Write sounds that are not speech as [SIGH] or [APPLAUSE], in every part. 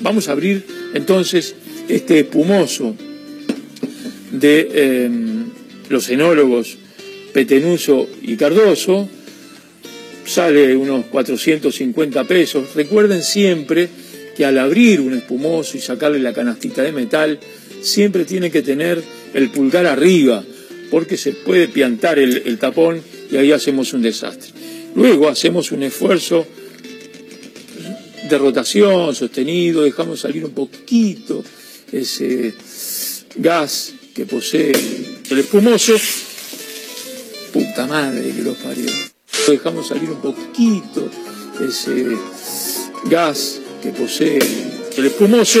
Vamos a abrir entonces este espumoso de eh, los enólogos Petenuso y Cardoso. Sale unos 450 pesos. Recuerden siempre que al abrir un espumoso y sacarle la canastita de metal, siempre tiene que tener el pulgar arriba, porque se puede piantar el, el tapón y ahí hacemos un desastre. Luego hacemos un esfuerzo de rotación sostenido, dejamos salir un poquito ese gas que posee el espumoso. Puta madre que lo parió. Dejamos salir un poquito ese gas que posee el espumoso.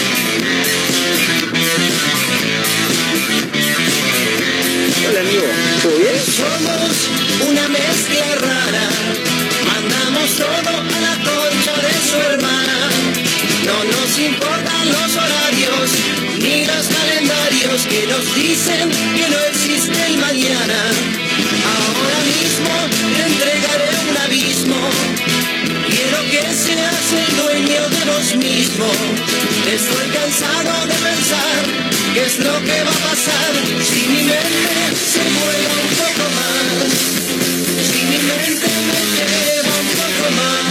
Somos una mezcla rara, mandamos todo a la concha de su hermana. No nos importan los horarios ni los calendarios que nos dicen que no existe el mañana. Ahora mismo te entregaré un abismo. Quiero que seas el dueño de vos mismo. Estoy cansado de pensar qué es lo que va a pasar si mi mente se mueve un poco más. Si mi mente me lleva un poco más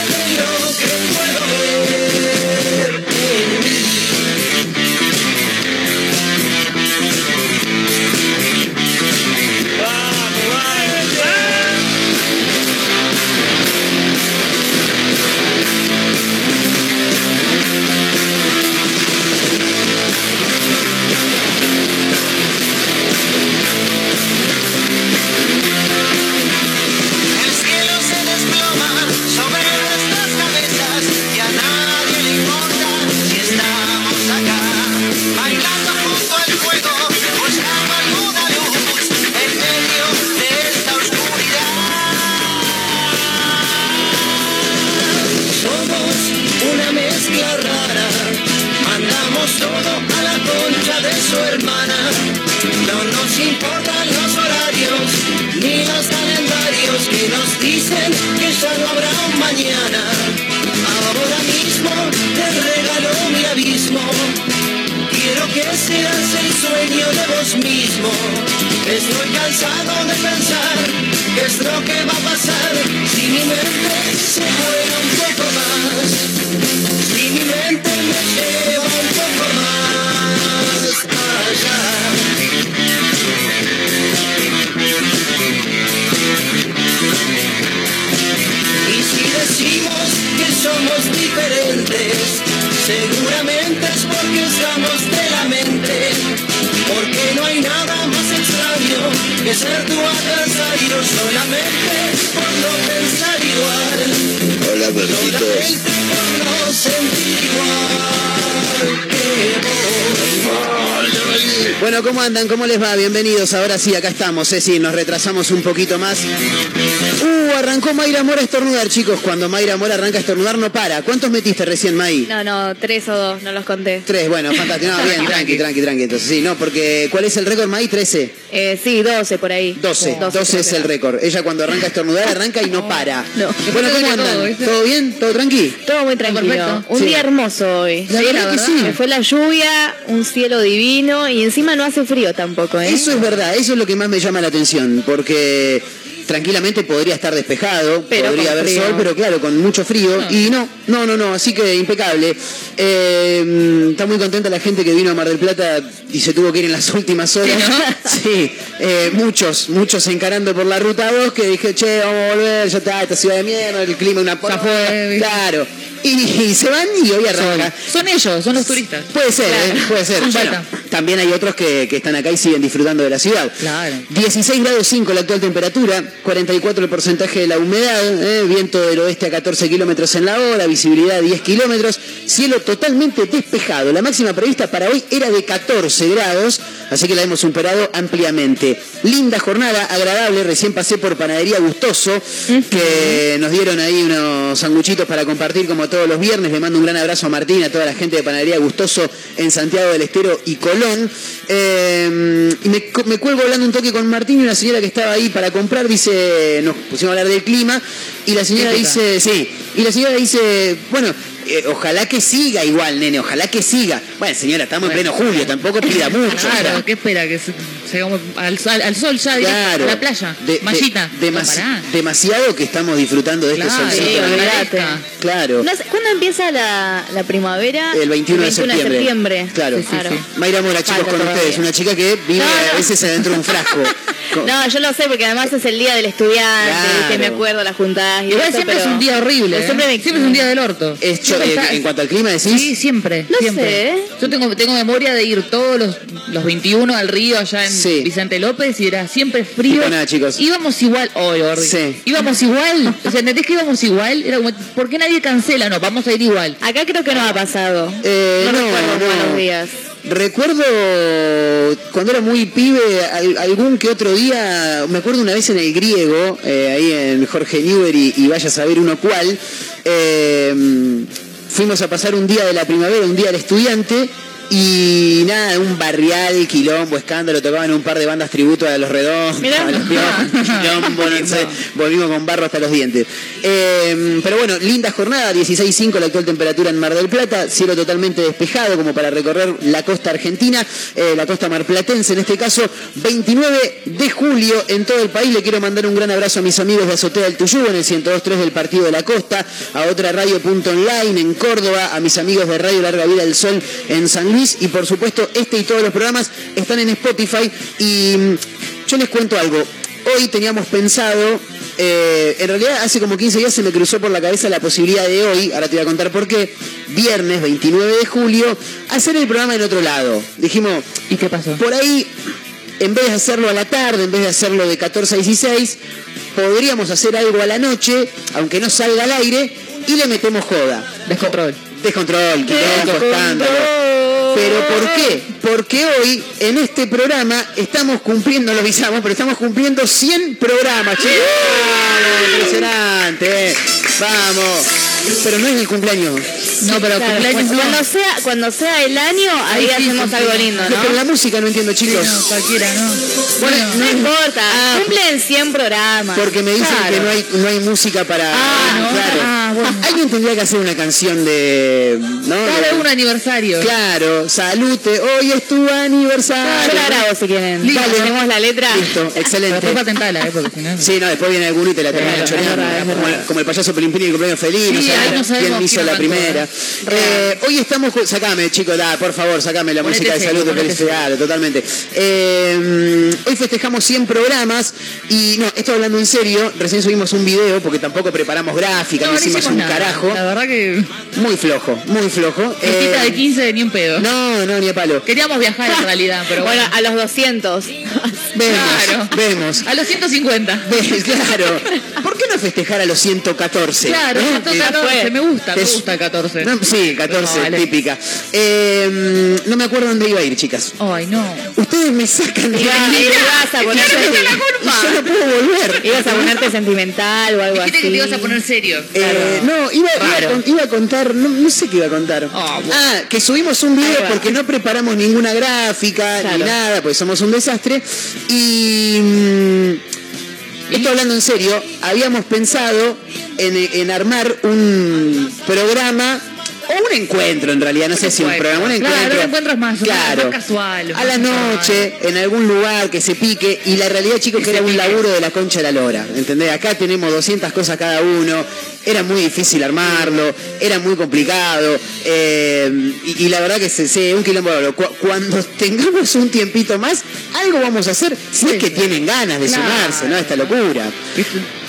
cansado de pensar qué es lo que va a pasar si mi mente se mueve que ser tu adversario solamente por no pensar igual. Hola perritos. Solamente por no sentir igual que vos. Bueno, ¿cómo andan? ¿Cómo les va? Bienvenidos. Ahora sí, acá estamos. Eh, sí, nos retrasamos un poquito más. Uh, arrancó Mayra Mora a estornudar, chicos. Cuando Mayra Mora arranca a estornudar, no para. ¿Cuántos metiste recién, May? No, no, tres o dos, no los conté. Tres, bueno, fantástico. No, bien, [LAUGHS] tranqui, tranqui, tranqui. Entonces, sí, no, porque ¿cuál es el récord, May? 13. Eh, sí, doce por ahí. 12, 12 es el récord. Ella cuando arranca a estornudar, [LAUGHS] arranca y no para. No. Bueno, ¿cómo Todo, andan? ¿viste? ¿Todo bien? ¿Todo tranqui? Todo muy tranquilo. Perfecto. Un Sí. día hermoso hoy. La verdad que sí. Se fue la lluvia, un cielo divino y encima no hace frío tampoco, ¿eh? Eso es verdad, eso es lo que más me llama la atención, porque tranquilamente podría estar despejado, Pero podría haber frío. sol, pero claro, con mucho frío. Y no, no, no, no, así que impecable. Eh, está muy contenta la gente que vino a Mar del Plata y se tuvo que ir en las [LAUGHS] últimas horas. [LAUGHS] Sí, eh, muchos, muchos encarando por la ruta 2 que dije, che, vamos a volver, ya está, esta ciudad de mierda, el clima una ¿viste? Claro. Y, y se van y hoy arranca. Son ellos, son los turistas. Puede ser, ¿eh? puede ser. Son Bueno, también hay otros que, que están acá y siguen disfrutando de la ciudad. Claro. 16 grados 5 la actual temperatura, 44 el porcentaje de la humedad, ¿eh? viento del oeste a 14 kilómetros en la hora, visibilidad 10 kilómetros, cielo totalmente despejado. La máxima prevista para hoy era de 14 grados, así que la hemos superado ampliamente. Linda jornada, agradable, recién pasé por Panadería Gustoso, que nos dieron ahí unos sanguchitos para compartir como todos los viernes. Le mando un gran abrazo a Martín, a toda la gente de Panadería Gustoso en Santiago del Estero y Colón. Eh, y me, me cuelgo hablando un toque con Martín y una señora que estaba ahí para comprar dice, nos pusimos a hablar del clima y la señora dice, sí, y la señora dice, bueno, eh, ojalá que siga igual, nene, ojalá que siga. Bueno, señora, estamos en pleno julio, tampoco pida mucho. Claro, ¿qué espera? Que se- llegamos al, sol- al sol ya, directo, Claro. a la playa. De- de- Mallita. No, demasiado que estamos disfrutando de Claro, este Sí, solcito. olvídate. Claro. No sé, ¿Cuándo empieza la, la primavera? El 21 de septiembre. Claro. Sí, sí, sí. Mayra Mora, chicos, Falta con todavía. ustedes. Una chica que vive No, no. a veces adentro de un frasco. [LAUGHS] No, yo lo sé porque además es el día del estudiante, Claro. que me acuerdo las juntadas y Igual eso, siempre pero- es un día horrible. ¿eh? Siempre, me- Siempre es un día del orto. Es Siempre eh, en cuanto al clima, decís. Sí, siempre. No siempre. sé. Yo tengo, tengo memoria de ir todos los, los 21 al río allá en Sí. Vicente López y era siempre frío. Tipo nada, chicos. Íbamos igual. Oh. Sí. Íbamos igual. O sea, ¿entendés que íbamos igual? Era como, ¿por qué nadie cancela? No, vamos a ir igual. Acá creo que no ha pasado. Eh, no, no, recuerdo no. malos días. Recuerdo cuando era muy pibe, al- algún que otro día, me acuerdo una vez en el griego, eh, ahí en Jorge Newbery, y vaya a saber uno cuál, eh, fuimos a pasar un día de la primavera, un día del estudiante, y nada, un barrial, quilombo, escándalo, tocaban un par de bandas tributo a los redondos, a los Piojos, [LAUGHS] quilombo, no sé, volvimos con barro hasta los dientes. Eh, pero bueno, linda jornada, 16.5 la actual temperatura en Mar del Plata, cielo totalmente despejado como para recorrer la costa argentina, eh, la costa marplatense en este caso, 29 de julio en todo el país. Le quiero mandar un gran abrazo a mis amigos de Azotea del Tuyú en el 102.3 del Partido de la Costa, a otra radio punto online en Córdoba, a mis amigos de Radio Larga Vida del Sol en San Luis y por supuesto este y todos los programas están en Spotify y mm, yo les cuento algo. Hoy teníamos pensado, eh, en realidad hace como 15 días se me cruzó por la cabeza la posibilidad de hoy, ahora te voy a contar por qué, viernes 29 de julio, hacer el programa en otro lado. Dijimos, ¿Y qué pasó? por ahí, en vez de hacerlo a la tarde, en vez de hacerlo de 14 a 16, podríamos hacer algo a la noche, aunque no salga al aire, y le metemos joda. Descontrol. Descontrol, quilombo, escándalo. Pero ¿por qué? Porque hoy en este programa estamos cumpliendo, lo avisamos, pero estamos cumpliendo 100 programas, chicos. ¡Vamos! Impresionante. Vamos. Pero no es el cumpleaños. No, pero Claro, cumpleaños cuando, no. cuando sea, cuando sea el año, ahí sí, hacemos sí, algo sí. lindo, Pero ¿no? la música no entiendo, Sí, chicos. no, cualquiera, no. Bueno, No importa, Ah, cumplen 100 programas. Porque me dicen Claro. que no hay, no hay música para. Ah, no. claro. Ah, bueno. Alguien tendría que hacer una canción de. ¿no? De- un aniversario. Claro, salute, hoy es tu aniversario. Yo la grabo si quieren. Listo. Tenemos la letra. Listo, Pero excelente. después patentala, ¿eh? Porque si no. Sí, no, después viene alguno y te la termina Claro, como, el, como el payaso Pelimpini y el cumpleaños feliz, no Sí, sabemos ahí hizo la primera. ¿eh? Eh, hoy estamos. Sacame, chicos, da, por favor, sacame la música de salud de felicidad, totalmente. Eh, hoy festejamos 100 programas y no, esto hablando en serio, recién subimos un video porque tampoco preparamos gráfica, no, hicimos un carajo. La verdad que. Muy flojo, muy flojo. De 15 ni un pedo. No, no, ni a palo. Queríamos viajar en realidad, pero bueno. a los 200. Vemos, claro. vemos. A los 150. Ves, claro. ¿Por qué no festejar a los 114? Claro, 114 me gusta, me gusta el 14. Sí, 14, típica. Eh, no me acuerdo dónde iba a ir, chicas. Ay, no. Ustedes me sacan de Iba, ibas a ponerte. Yo no puedo volver. Ibas a ponerte sentimental o algo así. que te ibas a poner serio. Eh, no, iba, iba, a contar, no, sé qué iba a contar. Ah, ah que subimos un video porque no preparamos ninguna gráfica ni nada, pues somos un desastre. Y. Mm, esto hablando en serio, habíamos pensado en, en armar un programa un encuentro en realidad, no sé si un programa, un Claro, encuentro. un encuentro es más- claro, más casual, A la casual. noche, en algún lugar que se pique, y la realidad, chicos, que era un laburo de la concha de la lora, ¿entendés? Acá tenemos 200 cosas cada uno, era muy difícil armarlo, era muy complicado, eh, y, y la verdad que se, se- un quilombo bárbaro. Cu- Cuando [LAUGHS] tengamos un tiempito más, algo vamos a hacer, si es que tienen ganas de Claro. sumarse, ¿no? Esta locura.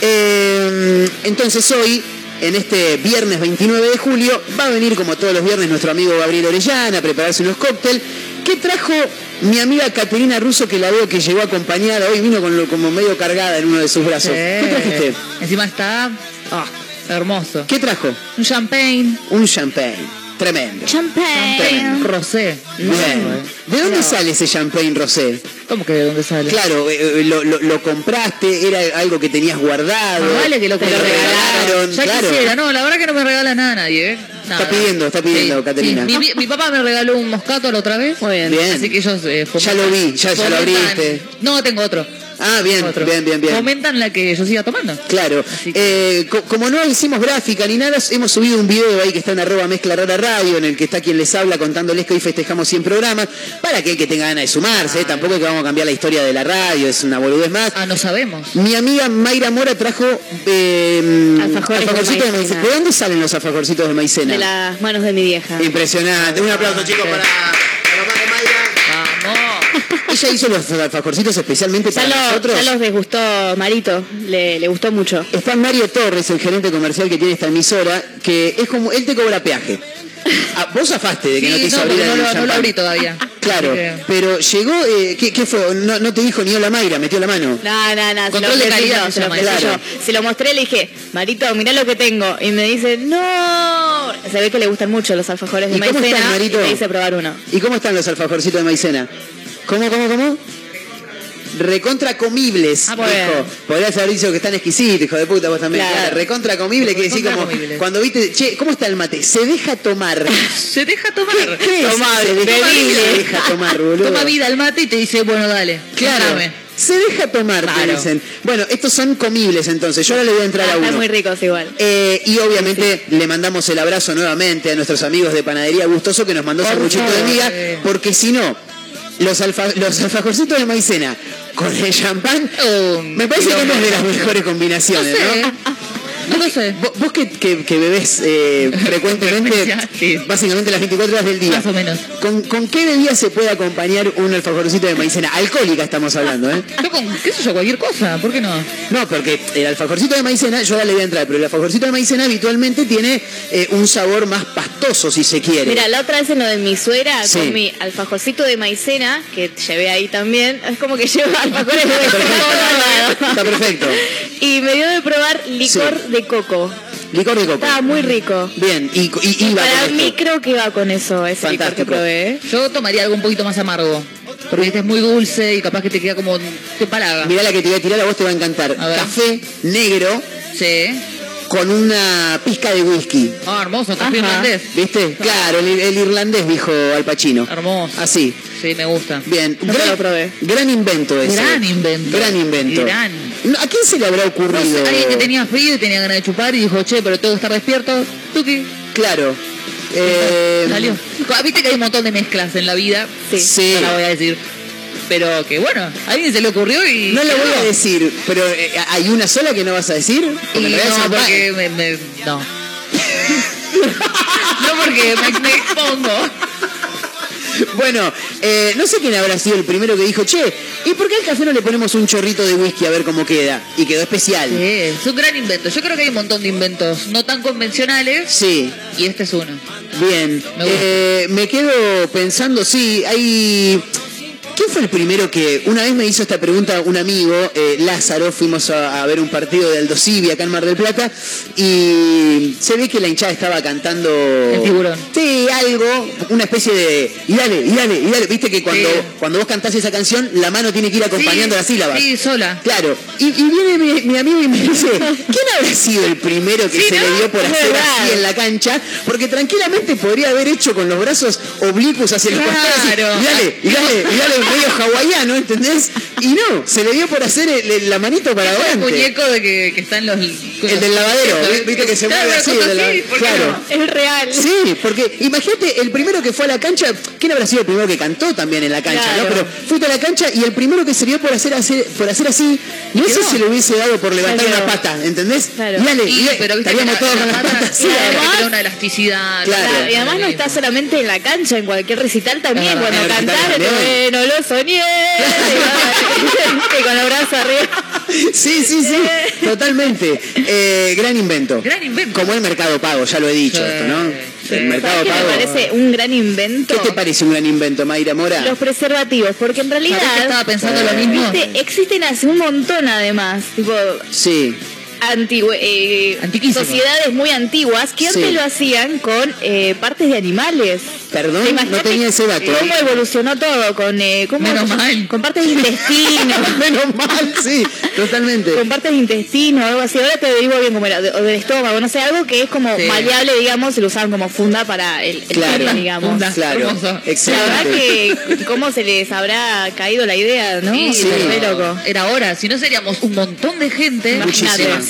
Eh, entonces hoy, en este viernes 29 de julio, va a venir como todos los viernes nuestro amigo Gabriel Orellana a prepararse unos cócteles. ¿Qué trajo mi amiga Caterina Russo que la veo que llegó acompañada? Hoy vino con lo- como medio cargada en uno de sus brazos. ¿Qué trajiste? Encima está ah, hermoso. ¿Qué trajo? Un champagne. Un champagne. Tremendo. Champagne. Rosé. Bien. ¿De dónde sale ese champagne rosé? ¿Cómo que de dónde sale? Claro, eh, eh, lo, lo- lo compraste, era algo que tenías guardado. Vale que lo te lo regalaron. Ya claro. quisiera, no, la verdad que no me regala nada a nadie, ¿eh? Nada. Está pidiendo, está pidiendo, Caterina. Mi, mi- mi papá me regaló un moscato la otra vez. Muy bien. Bien. Así que ellos eh, Ya lo vi, ya- ya lo abriste. No, tengo otro. Ah, bien, otro. bien, bien, bien. Fomentan la que yo siga tomando. Claro, que- Eh, co- como no hicimos gráfica ni nada, hemos subido un video ahí que está en arroba mezcla rara radio, en el que está quien les habla contándoles que hoy festejamos 100 programas, para aquel que tenga ganas de sumarse, ¿eh? tampoco es que vamos a cambiar la historia de la radio, es una boludez más. Ah, no sabemos. Mi amiga Mayra Mora trajo eh, de alfajorcitos de maicena. ¿De dónde salen los alfajorcitos de maicena? De las manos de mi vieja. Impresionante. Un aplauso, chicos, sí. para Ella hizo los alfajorcitos especialmente Ya, para lo- nosotros. ya los desgustó Marito, le, le gustó mucho. Está Mario Torres, el gerente comercial que tiene esta emisora, que es como, él te cobra peaje. [LAUGHS] Ah, vos zafaste de que no te hizo no, abrir no, el lo, no lo abrí todavía. Claro, Así que- pero llegó, eh, ¿qué, qué fue? No, no te dijo ni hola Mayra, metió la mano. No, no, no, se Control lo de calidad se se lo. Se mostré, le dije, Marito, mirá lo que tengo. Y me dice, no. Se ve que le gustan mucho los alfajores de ¿Y cómo maicena están, Marito? y me hice probar uno. ¿Y cómo están los alfajorcitos de maicena? ¿Cómo, cómo, cómo? Recontra comibles, Ah, dijo. bien. Podrías haber dicho que están exquisitos, hijo de puta, vos también. Claro. Claro, recontra comible, que decir como comibles. cuando viste, che, ¿cómo está el mate? Se deja tomar. [LAUGHS] Se deja tomar. ¿Qué es? Tomar, se deja, bebible. se deja tomar, [LAUGHS] boludo. Toma vida al mate y te dice, bueno, dale. Claro. dame. Se deja tomar, te Claro. dicen. Bueno, estos son comibles entonces. Yo ahora le voy a entrar Ah, a uno. están muy ricos igual. Eh, y obviamente le mandamos el abrazo nuevamente a nuestros amigos de Panadería Gustoso que nos mandó sanguchito de miga, porque si no, los, alfa- los alfajorcitos de maicena con el champán, Oh, me parece que no es de las mejores No combinaciones, sé. ¿no? No lo sé. Vos, vos que, que- que bebés eh, [LAUGHS] frecuentemente, sí. básicamente las 24 horas del día, Más o menos. ¿con, con qué bebida se puede acompañar un alfajorcito de maicena? Alcohólica estamos hablando, ¿eh? Yo con, qué sé yo, cualquier cosa. ¿Por qué no? No, porque el alfajorcito de maicena, yo ahora le voy a entrar, pero el alfajorcito de maicena habitualmente tiene eh, un sabor más pastoso, si se quiere. Mira, la otra vez en lo de mi suegra, Sí. con mi alfajorcito de maicena, que llevé ahí también, es como que llevo [LAUGHS] alfajores de maicena. Está perfecto. Y me dio de probar licor de coco. Licor de coco. Estaba muy rico. Bien, y, y, Y iba para con mí esto. creo que iba con eso, ese licor Fantástico. que probé. ¿eh? Yo tomaría algo un poquito más amargo. Porque este es muy dulce y capaz que te queda como. te palaga. Mirá la que te voy a tirar, a vos te va a encantar. A ver. Café negro Sí. Con una pizca de whisky. Ah, hermoso, café irlandés. ¿Viste? Claro, el, el irlandés, dijo Al Pacino. Hermoso. Así. Sí, me gusta. Bien. No gran, lo probé. gran invento ese. Gran invento. Gran invento. Gran. ¿A quién se le habrá No ocurrido? sé, alguien que tenía frío y tenía ganas de chupar y dijo, che, pero tengo que estar despierto. Tuki. Claro. Eh, Salió. Viste que hay un montón de mezclas en la vida. Sí. Sí. No la voy a decir. Pero que bueno, a alguien se le ocurrió y. No lo voy a decir, pero eh, ¿hay una sola que no vas a decir? Porque no, porque me, me- no. [LAUGHS] no porque me, me expongo. Bueno, eh, no sé quién habrá sido el primero que dijo, che, ¿y por qué al café no le ponemos un chorrito de whisky a ver cómo queda? Y quedó especial. Sí, es un gran invento. Yo creo que hay un montón de inventos no tan convencionales Sí, y este es uno. bien. Me. Eh, me quedo pensando, sí, hay... ¿Quién fue el primero que una vez me hizo esta pregunta un amigo, eh, Lázaro, fuimos a, a ver un partido de Aldo acá en Mar del Plata y se ve que la hinchada estaba cantando... El tiburón. Sí, algo, una especie de... Y dale, y dale, y dale. Viste que cuando, Sí. cuando vos cantás esa canción, la mano tiene que ir acompañando Sí, las sílabas. Sí, sola. Claro, y, y viene mi, mi amigo y me dice, ¿quién habrá sido el primero que Sí, se ¿no? le dio por hacer verdad. así en la cancha? Porque tranquilamente podría haber hecho con los brazos oblicuos hacia costados. así, Y dale, y dale, y dale, medio hawaiano, ¿entendés? Y no, se le dio por hacer el- el- la manito para El adelante. muñeco de que, que está en los... El del lavadero, viste que se Claro, mueve así. el de la- así, ¿por qué claro. Es real. Sí, porque imagínate, el primero que fue a la cancha, ¿quién habrá sido el primero que cantó también en la cancha, Claro. no? Pero fuiste a la cancha y el primero que se dio por hacer, hacer- por hacer así, no sé si le hubiese dado por levantar Claro. una pata, ¿entendés? Claro. Y dale, Y, y pero viste que estaríamos todos con las pata- patas además- tiene una elasticidad. Claro. Y además no está solamente en la cancha, en cualquier recital también, verdad, cuando en lo soñé, y con los brazos arriba. Sí, sí, sí, totalmente. Eh, gran invento. Gran invento. Como el mercado pago, ya lo he dicho Sí, esto, ¿no? sí. El mercado ¿Sabes qué pago. me parece un gran invento? ¿Qué te parece un gran invento, Mayra Mora? Los preservativos, porque en realidad... ¿Sabés que estaba pensando lo mismo? Existen hace un montón además, tipo Sí, antigua- eh, sociedades muy antiguas que antes Sí. lo hacían con eh, partes de animales. perdón, no tenía ese dato. ¿Cómo evolucionó todo? Con, eh, ¿cómo- Menos mal. con partes de intestino. [LAUGHS] Menos mal, sí, totalmente. con partes de intestino algo así. Ahora te digo bien cómo era, de- o del estómago, no sé, algo que es como Sí. maleable, digamos, y lo usaban como funda para el, el Claro, digamos. funda. Claro, Hermoso. La verdad excelente. que cómo se les habrá caído la idea, ¿no? Sí, Sí. loco. Era hora, si no seríamos un montón de gente.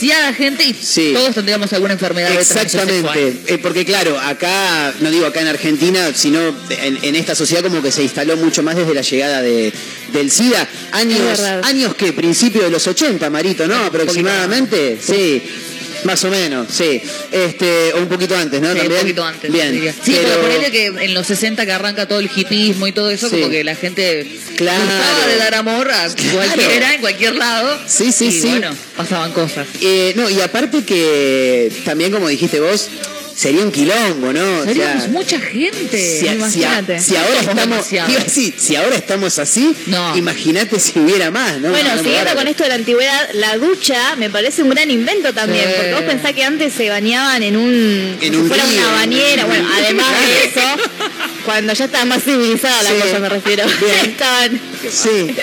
Demasiada gente y Sí. todos tendríamos alguna enfermedad de Exactamente. Eh, porque claro, acá, no digo acá en Argentina, sino en, en esta sociedad como que se instaló mucho más desde la llegada de, del SIDA. Años, años que, principio de los 80, Marito, ¿no? Aproximadamente, sí. Más o menos, sí. Este, o un poquito antes, ¿no? Sí, un poquito antes. Bien. diría. Sí, pero- pero ponele que en los 60 que arranca todo el hipismo y todo eso, Sí. como que la gente Claro. gustaba de dar amor a cualquiera, en cualquier lado. Sí, sí, y sí. bueno, pasaban cosas. Eh, no, y aparte que también, como dijiste vos, sería un quilombo, ¿no? O sea, Seríamos mucha gente. si, si- imagínate. si ahora estamos, demasiados. iba a decir, si ahora estamos así, No. imagínate si hubiera más, ¿no? Bueno, No, siguiendo con esto de la antigüedad, la ducha me parece un gran invento también, Sí. porque vos pensás que antes se bañaban en un... En un si fuera río, una bañera, bueno, además de [LAUGHS] eso, cuando ya estaba más civilizada Sí. la cosa me refiero, [LAUGHS] estaban Sí,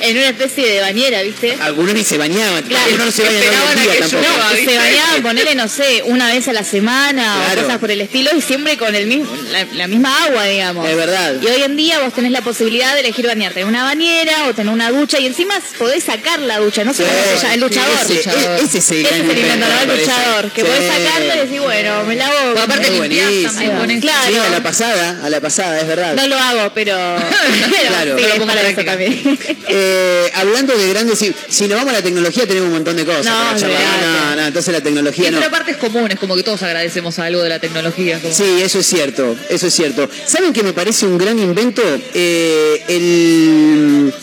en una especie de bañera, ¿viste? algunos ni se bañaban, Claro. algunos no se tampoco. llueva. No, se bañaban, ponele, no sé, una vez a la semana Claro. o cosas por el estilo y siempre con el mismo, la, la misma agua, digamos. Es verdad. Y hoy en día vos tenés la posibilidad de elegir bañarte en una bañera o tener una ducha y encima podés sacar la ducha, no sé cómo se llama, el luchador. Ese, luchador. e- ese es el Ese es el invento, ¿no? me El parece. luchador, que Sí. podés sacarlo y decir, bueno, me lavo. Aparte limpiás también. Claro. Sí, a la pasada, a la pasada, es verdad. No lo hago, pero, [LAUGHS] pero Claro. sí, No lo pongo para eso también. [LAUGHS] Eh, hablando de grandes, si, si nos vamos a la tecnología tenemos un montón de cosas. No, para charlar. no, no, entonces la tecnología Sí, no. pero aparte es común, es como que todos agradecemos algo de la tecnología. como- Sí, eso es cierto, eso es cierto. ¿Saben que me parece un gran invento? Eh, el,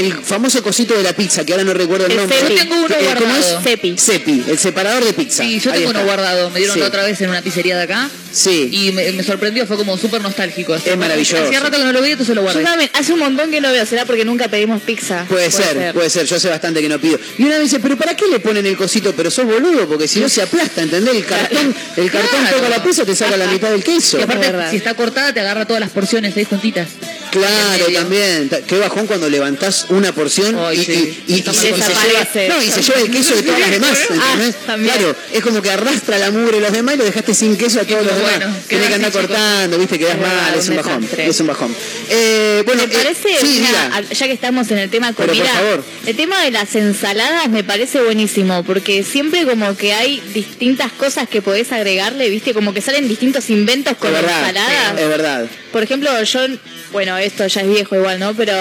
el famoso cosito de la pizza, que ahora no recuerdo el, El nombre. cepi. Yo tengo uno Eh, ¿Cómo guardado. es? Cepi. Cepi, el separador de pizza. Sí, yo Ahí tengo uno guardado, me dieron Sí. la otra vez en una pizzería de acá Sí. y me, me sorprendió, fue como súper nostálgico. Es maravilloso. Hacía rato que no lo veía, entonces lo Yo guardé. también, hace un montón que no veo, será porque nunca pedimos pizza. Puede, ser, puede ser. Yo hace bastante que no pido. Y una vez dice, pero ¿para qué le ponen el cosito? Pero sos boludo, porque si no se aplasta, ¿entendés? El cartón, el cartón Claro. toca la pizza, te saca la mitad del queso. Y aparte, si está cortada, te agarra todas las porciones, seis juntitas. Claro, también. Ta- Qué bajón cuando levantás una porción y, sí. y- y- Está y mal se, lleva, no, y se lleva el queso de todas las demás, Ah. Claro, es como que arrastra la mugre de los demás y lo dejaste sin queso a todos los bueno, demás. queda Tienes que andar cortando, viste, quedás Es mal, es un bajón. Es un bajón. Eh, bueno, Me eh, parece, sí, mira, ya que estamos en el tema comida, el tema de las ensaladas me parece buenísimo, porque siempre como que hay distintas cosas que podés agregarle, viste, como que salen distintos inventos con la ensalada. es verdad. Por ejemplo, yo, bueno, esto ya es viejo igual, ¿no? Pero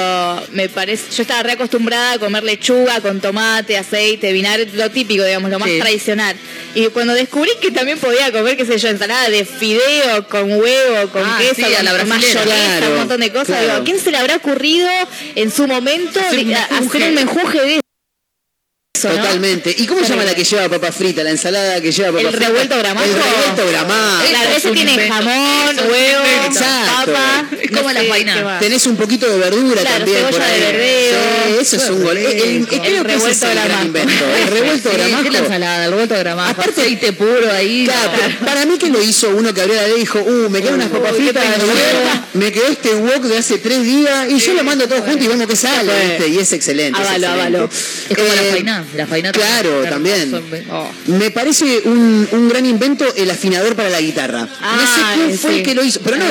me parece, yo estaba reacostumbrada a comer lechuga con tomate, aceite, vinagre, lo típico, digamos, lo más Sí. tradicional. Y cuando descubrí que también podía comer, qué sé yo, ensalada de fideo con huevo, con Ah, queso, sí, a con la brasilera. mayonesa, Claro, un montón de cosas, claro. digo, ¿a quién se le habrá ocurrido en su momento Hacer un a- menjunje. hacer un menjuje de eso, ¿no? Totalmente. ¿Y cómo se llama la que lleva papa frita? La ensalada que lleva papa ¿El frita. revuelto gramajo? El revuelto gramajo. Claro, ese tiene invento. jamón, huevo. Exacto. papa. Es como no la sé faina. qué más. Tenés un poquito de verdura Claro, también por de ahí. verdeo. Sí, eso es un gol. El, el- El revuelto el gramajo. invento. El revuelto Sí, gramajo. ¿qué la ensalada? El revuelto gramajo. Aparte- aceite puro ahí. Claro, no. pero para mí que lo hizo uno que abrió la ley y dijo, uh, me quedan unas papas qué fritas me quedó este wok de hace tres días y yo lo mando todo junto y vemos que sale. Y es excelente. Avalo, avalo. Es como la Eh, faina. La faina Claro, también. Son- oh. Me parece un, un gran invento el afinador para la guitarra. no Ah, sé quién fue sí. el que lo hizo, pero no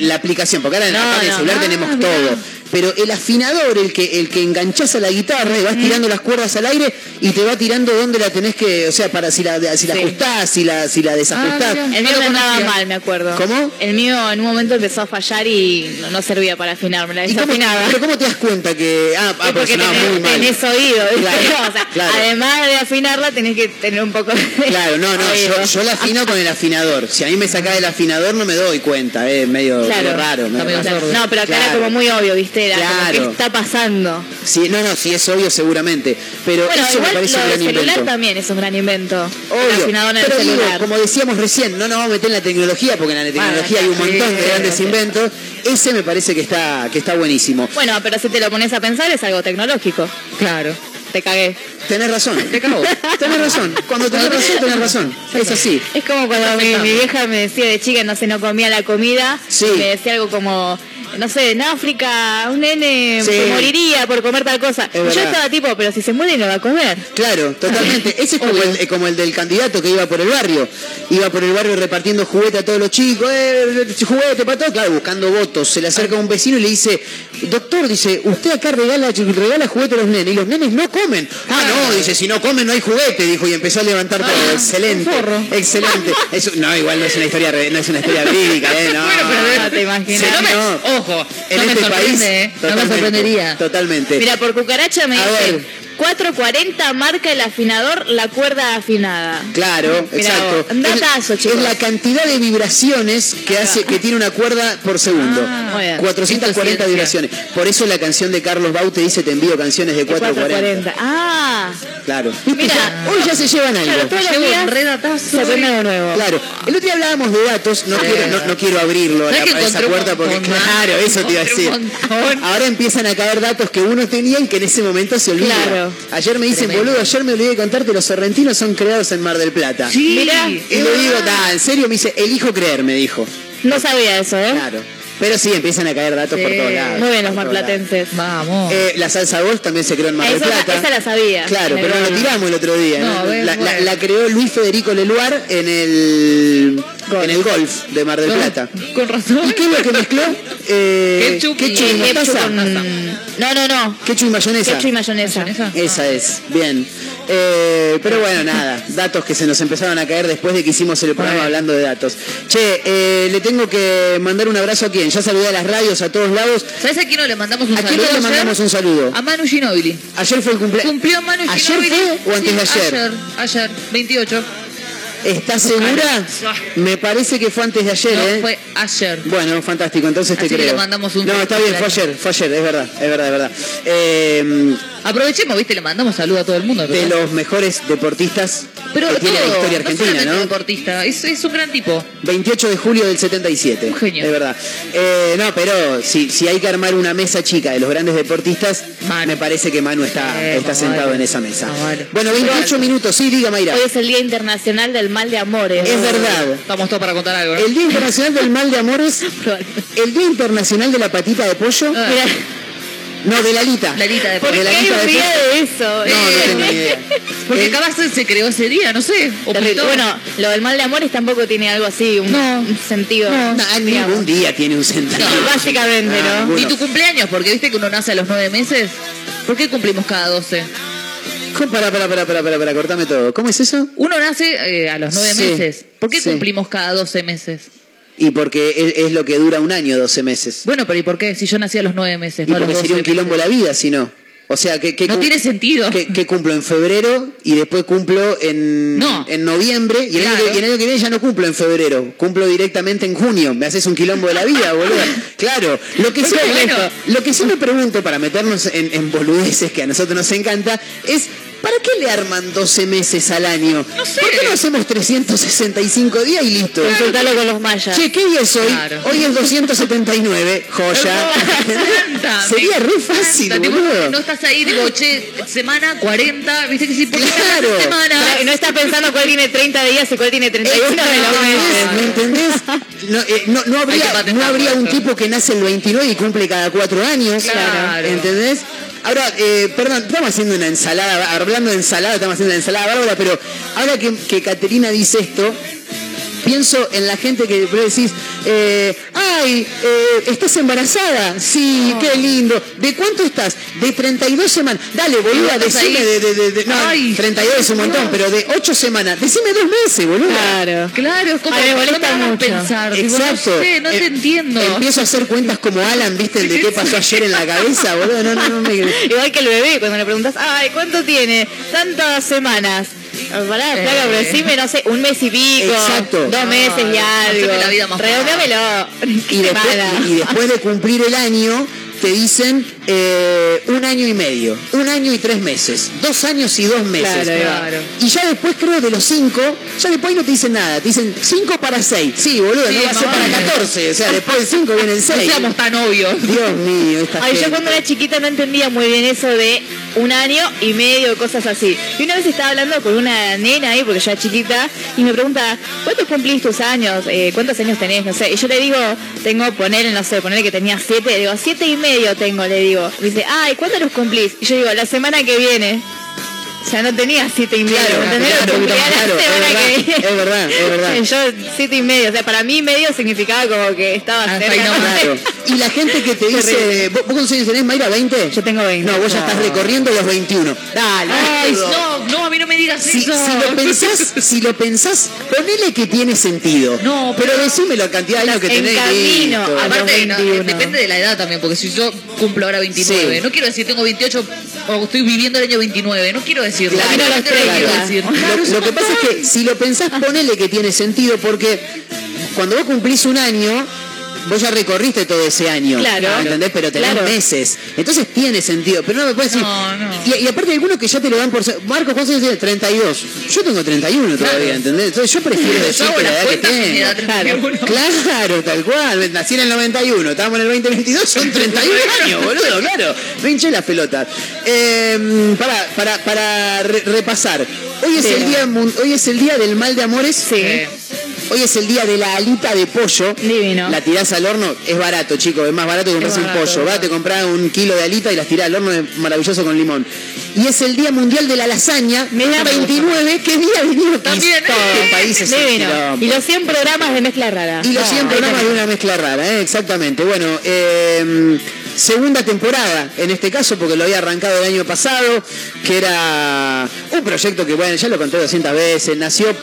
la aplicación, porque ahora en, No, en el no. celular tenemos todo. Pero el afinador, el que, el que enganchás a la guitarra y vas tirando las cuerdas al aire y te va tirando dónde la tenés que, o sea, para si la, si la Sí. ajustás, si la, si la desajustás. Ah, mira. El No mío me andaba mal, me acuerdo. ¿Cómo? El mío en un momento empezó a fallar y no, no servía para afinar, me la ¿Y cómo, desafinaba. pero cómo te das cuenta que, ah, ah porque tenés, muy mal? tenés oído, ¿viste? Claro, [LAUGHS] O sea, claro. además de afinarla tenés que tener un poco de Claro, no, no, yo, yo la afino con el afinador. Si a mí me saca el afinador no me doy cuenta, es medio, Claro. medio raro. medio. No, pero acá era Claro. como muy obvio, ¿viste? Como. ¿qué está pasando? Sí, no, no, sí es obvio seguramente. Pero Bueno, eso me igual parece lo un gran celular invento. también es un gran invento. Obvio, en el pero digo, celular. como decíamos recién, no nos vamos a meter en la tecnología porque en la tecnología hay un sí, montón de grandes sí. inventos. Ese me parece que está, que está buenísimo. Bueno, pero si te lo pones a pensar es algo tecnológico. Claro. Te cagué. Tenés razón. Te cago. [LAUGHS] Tenés razón. Cuando tenés razón, tenés razón. Es así. Es como cuando mi, mi vieja me decía de chica, no sé, no comía la comida. Sí. Y me decía algo como, no sé, en África un nene Sí. se moriría por comer tal cosa. Es yo verdad. estaba tipo, pero si se muere no va a comer. Claro, totalmente. [LAUGHS] Ese es como el, eh, como el del candidato que iba por el barrio. Iba por el barrio repartiendo juguete a todos los chicos. Eh, juguete para todos. Claro, buscando votos. Se le acerca un vecino y le dice, doctor, dice, usted acá regala, regala juguete a los nenes y los nenes no comen. Ah, no, dice, si no comen no hay juguete, dijo, y empezó a levantar todo. excelente. Excelente. Eso, no, igual no es una historia, no es una historia verídica, ¿eh? [LAUGHS] No. Bueno, pero No te imaginas. No no. Ojo, En no me este sorprende, país, ¿eh? No me sorprendería. Totalmente. Mira, por cucaracha me A dice, ver. 440 marca el afinador la cuerda afinada. Claro, Mirá exacto. datazo, es, chicos. es la cantidad de vibraciones que hace que tiene una cuerda por segundo. Ah, muy bien. 440 Esto es vibraciones. Por eso la canción de Carlos Baute dice te envío canciones de 440. 440. Ah, Claro. Mira. hoy ya se llevan algo. claro, todos los se aprende algo nuevo. Claro, el otro día hablábamos de datos, no, quiero, no, no quiero abrirlo a, ¿Sabes la- que a esa puerta porque, claro, eso te iba a decir. Ahora empiezan a caer datos que uno tenía y que en ese momento se olvida. Claro. Ayer me dicen, Tremendo. boludo, ayer me olvidé de contarte, los sorrentinos son creados en Mar del Plata. Sí, Mirá. Y le digo, "Da, en serio, me dice, elijo creer, me dijo. No sabía eso, ¿eh? Claro. Pero sí, empiezan a caer datos por todos lados. Muy bien los por todos lados. marplatenses. Vamos. Eh, la salsa golf también se creó en Mar del Esa, Plata. esa la sabía. Claro, En el pero la gol. tiramos el otro día. No, ¿no? ves, la, la- bueno. la creó Luis Federico Leluar en el, en el golf de Mar del Con- Plata. Con razón. ¿Y qué es lo que mezcló? Eh, Ketchup y- Ketchup mostaza. No, no, no. Ketchup y mayonesa. Ketchup y mayonesa. ¿Mayonesa? Esa es, bien. Eh, pero bueno, nada, datos que se nos empezaron a caer después de que hicimos el programa Bueno. hablando de datos. Che, eh, le tengo que mandar un abrazo a quién. Ya saludé a las radios, a todos lados. ¿Sabes a quién no le mandamos un ¿A quién saludo? le ayer? mandamos un saludo? A Manu Ginobili. Ayer fue el cumpleaños. Cumplió Manu ¿Ayer fue o antes de Sí, ayer? Ayer, ayer, 28. ¿Estás segura? Me parece que fue antes de ayer, No, ¿eh? fue ayer. Bueno, fantástico, entonces te Así que creo. le mandamos un no, está bien, fue ayer, fue ayer, es verdad, es verdad, es verdad. Eh, Aprovechemos, viste, le mandamos saludo a todo el mundo. de los mejores deportistas Pero que tiene la todo, historia no argentina, ¿no? deportista, es, es un gran tipo. 28 de julio del 77. Un genio. Es verdad. Eh, no, pero si, si hay que armar una mesa chica de los grandes deportistas, Manu. me parece que Manu está, Eh, está sentado vale. en esa mesa. Vale. Bueno, 28 minutos, sí, diga Mayra. Hoy es el Día Internacional del Mal de Amores. Es verdad. Estamos todos para contar algo, ¿no? El Día Internacional del Mal de Amores, [LAUGHS] el Día Internacional de la Patita de Pollo, Ah. No, de la alita. La alita de ¿por pollo. qué la hay un de día pollo. de eso? No, no tengo ni idea. [LAUGHS] Porque capaz se creó ese día, no sé. Bueno, lo del mal de amores tampoco tiene algo así, un, No. un sentido. No, ningún día tiene un sentido. No, básicamente, Ah, ¿no? ninguno. ¿Y tu cumpleaños? Porque viste que uno nace a los nueve meses. ¿Por qué cumplimos cada doce? [LAUGHS] Para, para, para, para, para, para, cortame todo. ¿Cómo es eso? Uno nace eh, a los nueve Sí, meses. ¿Por qué sí. cumplimos cada doce meses? Y porque es, es lo que dura un año, 12 meses. Bueno, pero ¿y por qué? Si yo nací a los nueve meses, Y no a los porque 12 sería un quilombo meses. la vida, si no. O sea, que, que No tiene sentido. que, que cumplo en febrero y después cumplo en, No. en noviembre y el, año Claro. y el año que viene ya no cumplo en febrero, cumplo directamente en junio. Me haces un quilombo de la vida, boludo. [LAUGHS] Claro, lo que sí, Bueno. lo que sí me pregunto para meternos en, en boludeces que a nosotros nos encanta es ¿para qué le arman 12 meses al año? No sé. ¿Por qué no hacemos 365 días y listo? Consultalo con los mayas. Che, ¿qué día es hoy? Claro. Hoy es 279, joya. [LAUGHS] Tanta, Sería re fácil, boludo. No estás ahí, digo, che, semana 40, viste que sí, porque Claro. semana. No está pensando cuál tiene 30 días y cuál tiene 31 de los meses. ¿Me entendés? No, eh, no, no habría, no un tipo que nace el 29 y cumple cada cuatro años. Claro. ¿Entendés? Ahora, eh, perdón, estamos haciendo una ensalada, hablando de ensalada, estamos haciendo una ensalada bárbara, pero ahora que, que Caterina dice esto, pienso en la gente que vos decís, eh, ay, eh, ¿estás embarazada? Sí, qué lindo. ¿De cuánto estás? De 32 semanas. Dale, boluda, ¿Estás decime de, de, de- de- no, Ay. 32 es un montón, pero de 8 semanas. Decime dos meses, boluda. Claro. Claro, es como me no molesta mucho. pensar. Exacto. no sé, no te Eh, entiendo. Empiezo a hacer cuentas como Alan, ¿viste? El de qué pasó ayer en la cabeza, boludo. No, no, no me... [LAUGHS] Igual que el bebé, cuando le preguntas, ay, ¿cuánto tiene? Tantas semanas. Pará, Eh. flaca, pero decime, no sé, un mes y pico. Exacto. Dos meses y algo. la vida más Redondeamelo. y después, y después de cumplir el año, te dicen eh, un año y medio, un año y tres meses, dos años y dos meses. Claro, claro. Y ya después, creo, de los cinco, ya después no te dicen nada, te dicen cinco para seis. Sí, boludo, Sí, no va a ser para 14, o sea, después de cinco vienen No seis. seamos tan obvios. Dios mío, esta Ay, yo cuando era chiquita no entendía muy bien eso de un año y medio, cosas así. Y una vez estaba hablando con una nena ahí, porque yo era chiquita, y me pregunta, ¿cuántos cumplís tus años? Eh, ¿Cuántos años tenés? No sé. Y yo le digo, tengo, poner, no sé, poner que tenía siete, digo, siete y medio tengo, le digo. Me dice, ay, ¿cuándo los cumplís? Y yo digo, la semana que viene. O sea, no tenía siete y medio, Claro, ¿entendés? claro, es que viene. es verdad, es verdad. [LAUGHS] Yo siete y medio, o sea, para mí medio significaba como que estaba Hasta cerca. nomás. Claro. [LAUGHS] Y la gente que te dice, ¿vos, vos años tenés, Mayra? ¿20? Yo tengo 20. No, vos ya estás recorriendo los 21. Dale. Ay, no, no, a mí no me digas Si, eso. si lo pensás, [LAUGHS] si lo pensás, ponele que tiene sentido. No, pero, pero- decime la cantidad de años que En tenés. camino a- Aparte, no, 21. depende de la edad también, porque si yo cumplo ahora 29, Sí. no quiero decir tengo 28 o estoy viviendo el año 29, no quiero decirlo. Claro, decir lo quiero decir. Lo, lo que pasa es que si lo pensás, ponele que tiene sentido, porque cuando vos cumplís un año, vos ya recorriste todo ese año. Claro. ¿Entendés? Pero tenés Claro. meses. Entonces tiene sentido. Pero no me puedes decir. No, no. Y, y aparte hay algunos que ya te lo dan por. ¿cuántos años tienes? 32. Yo tengo 31 todavía, Claro. ¿entendés? Entonces yo prefiero decirte la edad que me tengo. 31. Claro, tal cual. Nací en el 91, estábamos en el 2022, son 31 [LAUGHS] años, boludo, claro. No hinché las pelotas. Eh, para, para, para re- repasar. Hoy es, el día, hoy es el día del mal de amores. Sí. Hoy es el día de la alita de pollo. Divino. La tirás al horno, es barato, chicos, es más barato que comprarse un barato, pollo. Va, te compras un kilo de alita y las tirás al horno, es maravilloso con limón. Y es el día mundial de la lasaña, Mirá, 29, ¿qué día vinimos? También, Todo el país es un Divino. quilombo. Y los 100 programas de mezcla rara. Y los No, 100 ahí programas de una mezcla rara, ¿eh? exactamente. Bueno, eh, segunda temporada en este caso, porque lo había arrancado el año pasado, que era un proyecto que, bueno, ya lo conté 200 veces, nació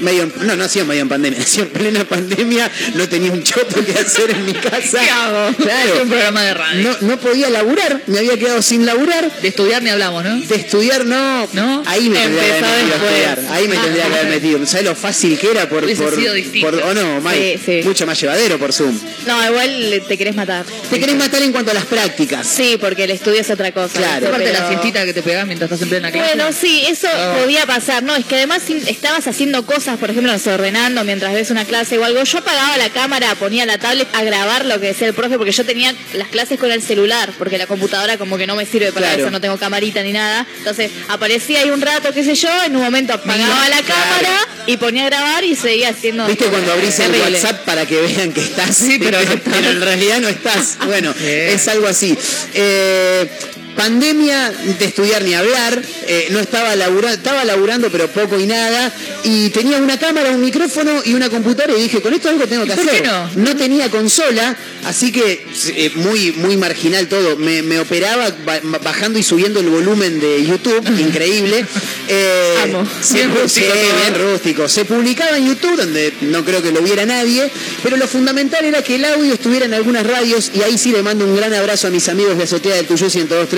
medio, en- no, nació medio en pandemia, [LAUGHS] nació en plena pandemia, no tenía un choto que hacer en mi casa. ¿Qué hago? Claro. un programa de radio. No, no podía laburar, me había quedado sin laburar. De estudiar ni hablamos, ¿no? De estudiar no, ¿No? ahí me tendría que haber metido a estudiar, ahí me tendría que haber metido. ¿Sabes lo fácil que era por, por, sido por- o no, May? Sí, sí. mucho más llevadero por Zoom. No, igual te querés matar. Te querés matar en cuanto a las prácticas. Sí, porque el estudio es otra cosa. Aparte la Pero- siestita que te pegás mientras estás en plena clase. Bueno, sí, eso podía pasar. No, es que además si estabas haciendo cosas, por ejemplo, no sé, ordenando mientras ves una clase o algo. Yo apagaba la cámara, ponía la tablet a grabar lo que decía el profe, porque yo tenía las clases con el celular, porque la computadora como que no me sirve para Claro. eso, no tengo camarita ni nada. Entonces aparecía ahí un rato, qué sé yo, en un momento apagaba la Claro. cámara y ponía a grabar y seguía haciendo. ¿Viste cuando abrís el Terrible. WhatsApp para que vean que estás? Sí, pero [LAUGHS] no estás. Pero en realidad no estás. [LAUGHS] Bueno, Bien. es algo así. Eh, pandemia de estudiar ni hablar, eh, no estaba laburando, estaba laburando pero poco y nada, y tenía una cámara, un micrófono y una computadora y dije, con esto algo tengo que ¿Y por hacer. qué no? tenía consola, así que eh, muy, muy marginal todo. Me, me operaba ba- bajando y subiendo el volumen de YouTube, [LAUGHS] increíble. Eh, Amo. se- Bien rústico sí, todo. bien rústico. Se publicaba en YouTube, donde no creo que lo viera nadie, pero lo fundamental era que el audio estuviera en algunas radios, y ahí sí le mando un gran abrazo a mis amigos de Azotea del Tuyú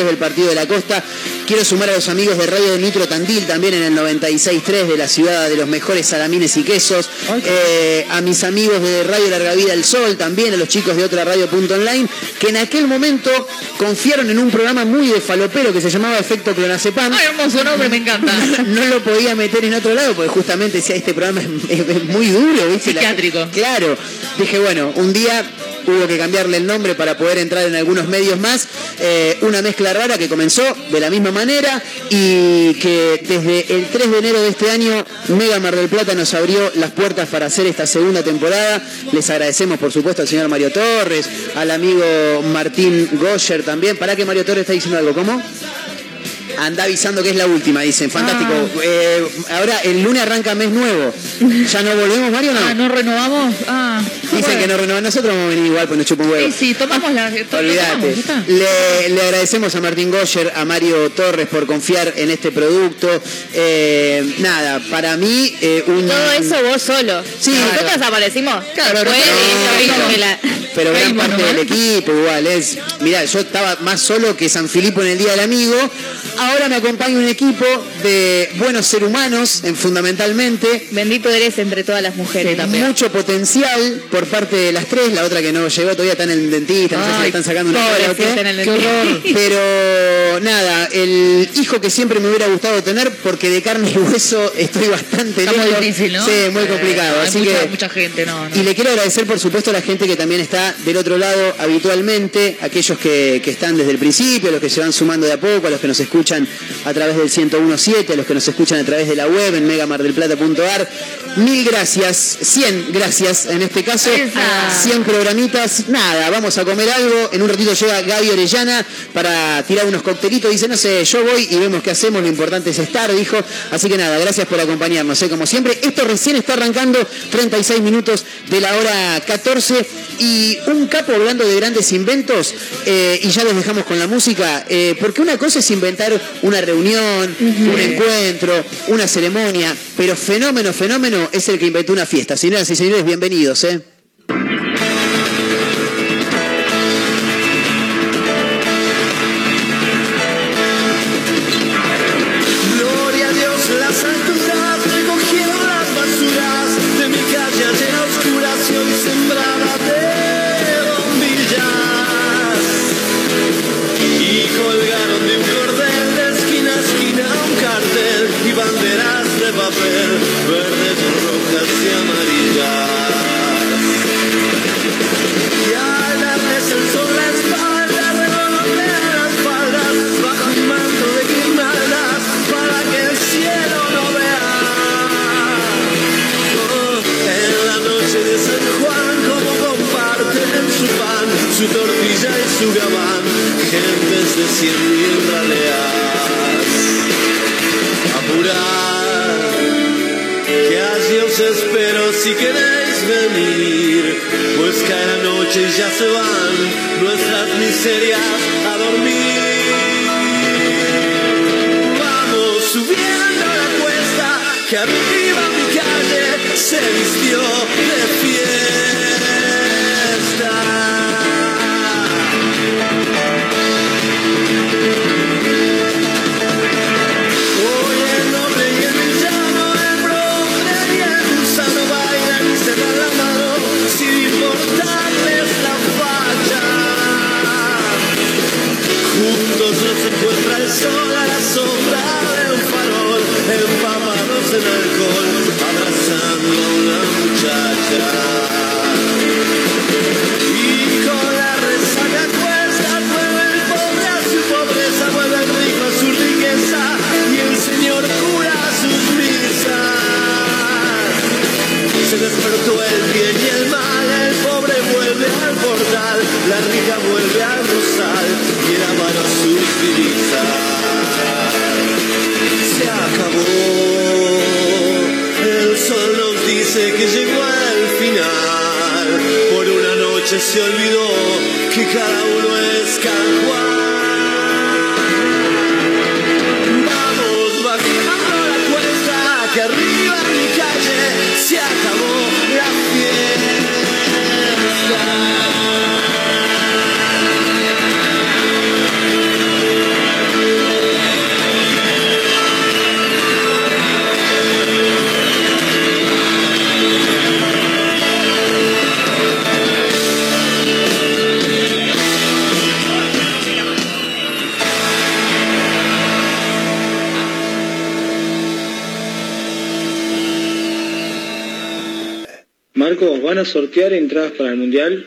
102.3 del Partido de la Costa. Quiero sumar a los amigos de Radio de Nitro Tandil, también en el 96.3 de la ciudad de los mejores salamines y quesos. Eh, a mis amigos de Radio Larga Vida El Sol, también a los chicos de otra radio punto online, que en aquel momento confiaron en un programa muy de falopero que se llamaba Efecto Clonazepam Ay, hermoso nombre, me encanta. [LAUGHS] no lo podía meter en otro lado porque justamente decía este programa es, es- es muy duro, ¿viste? La- Psiquiátrico. claro. Dije, bueno, un día hubo que cambiarle el nombre para poder entrar en algunos medios más. Eh, una mezcla rara que comenzó de la misma manera y que desde el 3 de enero de este año Mega Mar del Plata nos abrió las puertas para hacer esta segunda temporada. Les agradecemos por supuesto al señor Mario Torres, al amigo Martín Gosher también. ¿Para que Mario Torres está diciendo algo? ¿Cómo? Anda avisando que es la última, dicen. Fantástico. Eh, ahora, el lunes arranca mes nuevo. ¿Ya no volvemos, Mario, no? Ah, ¿no renovamos? Ah. Dicen bueno. que no renovan. Nosotros vamos a venir igual, pues nos chupa un huevo. Sí, sí, tomamos la... to- Olvídate. tomamos. Le, le agradecemos a Martín Goyer, a Mario Torres por confiar en este producto. Eh, nada, para mí eh, un... Todo eso vos solo. Sí, Nosotros claro. aparecimos. Claro, Después, no, y- no, que la- Pero gran parte del equipo igual es. Mirá, yo estaba más solo que San Filipo en el Día del Amigo. Ahora me acompaña un equipo de buenos seres humanos, en, fundamentalmente. Bendito eres entre todas las mujeres. Mucho potencial por parte de las tres, la otra que no llegó todavía está en el dentista, no sé si le están sacando una cola o qué. pobrecita en el Qué horror. Pero nada, el hijo que siempre me hubiera gustado tener, porque de carne y hueso estoy bastante Está muy lejos. difícil, ¿no? Sí, muy complicado. Eh, así mucha, que mucha gente, no, no. y le quiero agradecer, por supuesto, a la gente que también está del otro lado habitualmente, aquellos que, que están desde el principio, los que se van sumando de a poco, a los que nos escuchan a través del 1017, a los que nos escuchan a través de la web en megamardelplata.ar. Mil gracias, 100 gracias en este caso, Esa. 100 programitas. Nada, vamos a comer algo. En un ratito llega Gaby Orellana para tirar unos coctelitos. Dice, no sé, yo voy y vemos qué hacemos, lo importante es estar, dijo. Así que nada, gracias por acompañarnos, ¿eh? como siempre. Esto recién está arrancando, 36 minutos de la hora 14 y un capo hablando de grandes inventos eh, y ya les dejamos con la música, eh, porque una cosa es inventar una reunión, un encuentro, una ceremonia, pero fenómeno, fenómeno es el que inventó una fiesta. Señoras y señores, bienvenidos. ¿eh? Se van nuestras miserias ¿van a sortear entradas para el Mundial?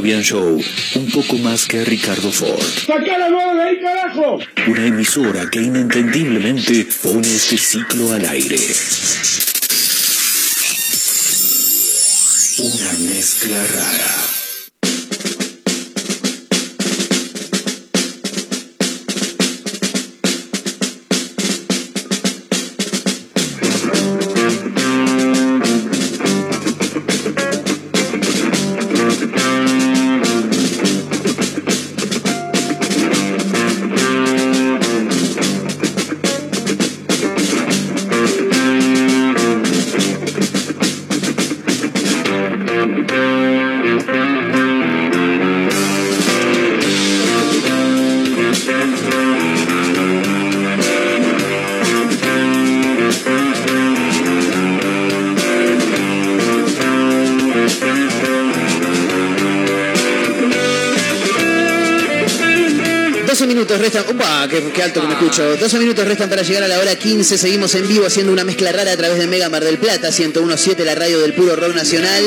Fabián Show un poco más que a Ricardo Ford. Una emisora que inentendiblemente pone este ciclo al aire. Una mezcla rara. Thank you. Minutos restan. ¡Upa! Qué, qué alto que me escucho! 12 minutos restan para llegar a la hora 15. Seguimos en vivo haciendo una mezcla rara a través de Mega Mar del Plata, 1017, la radio del puro rock nacional.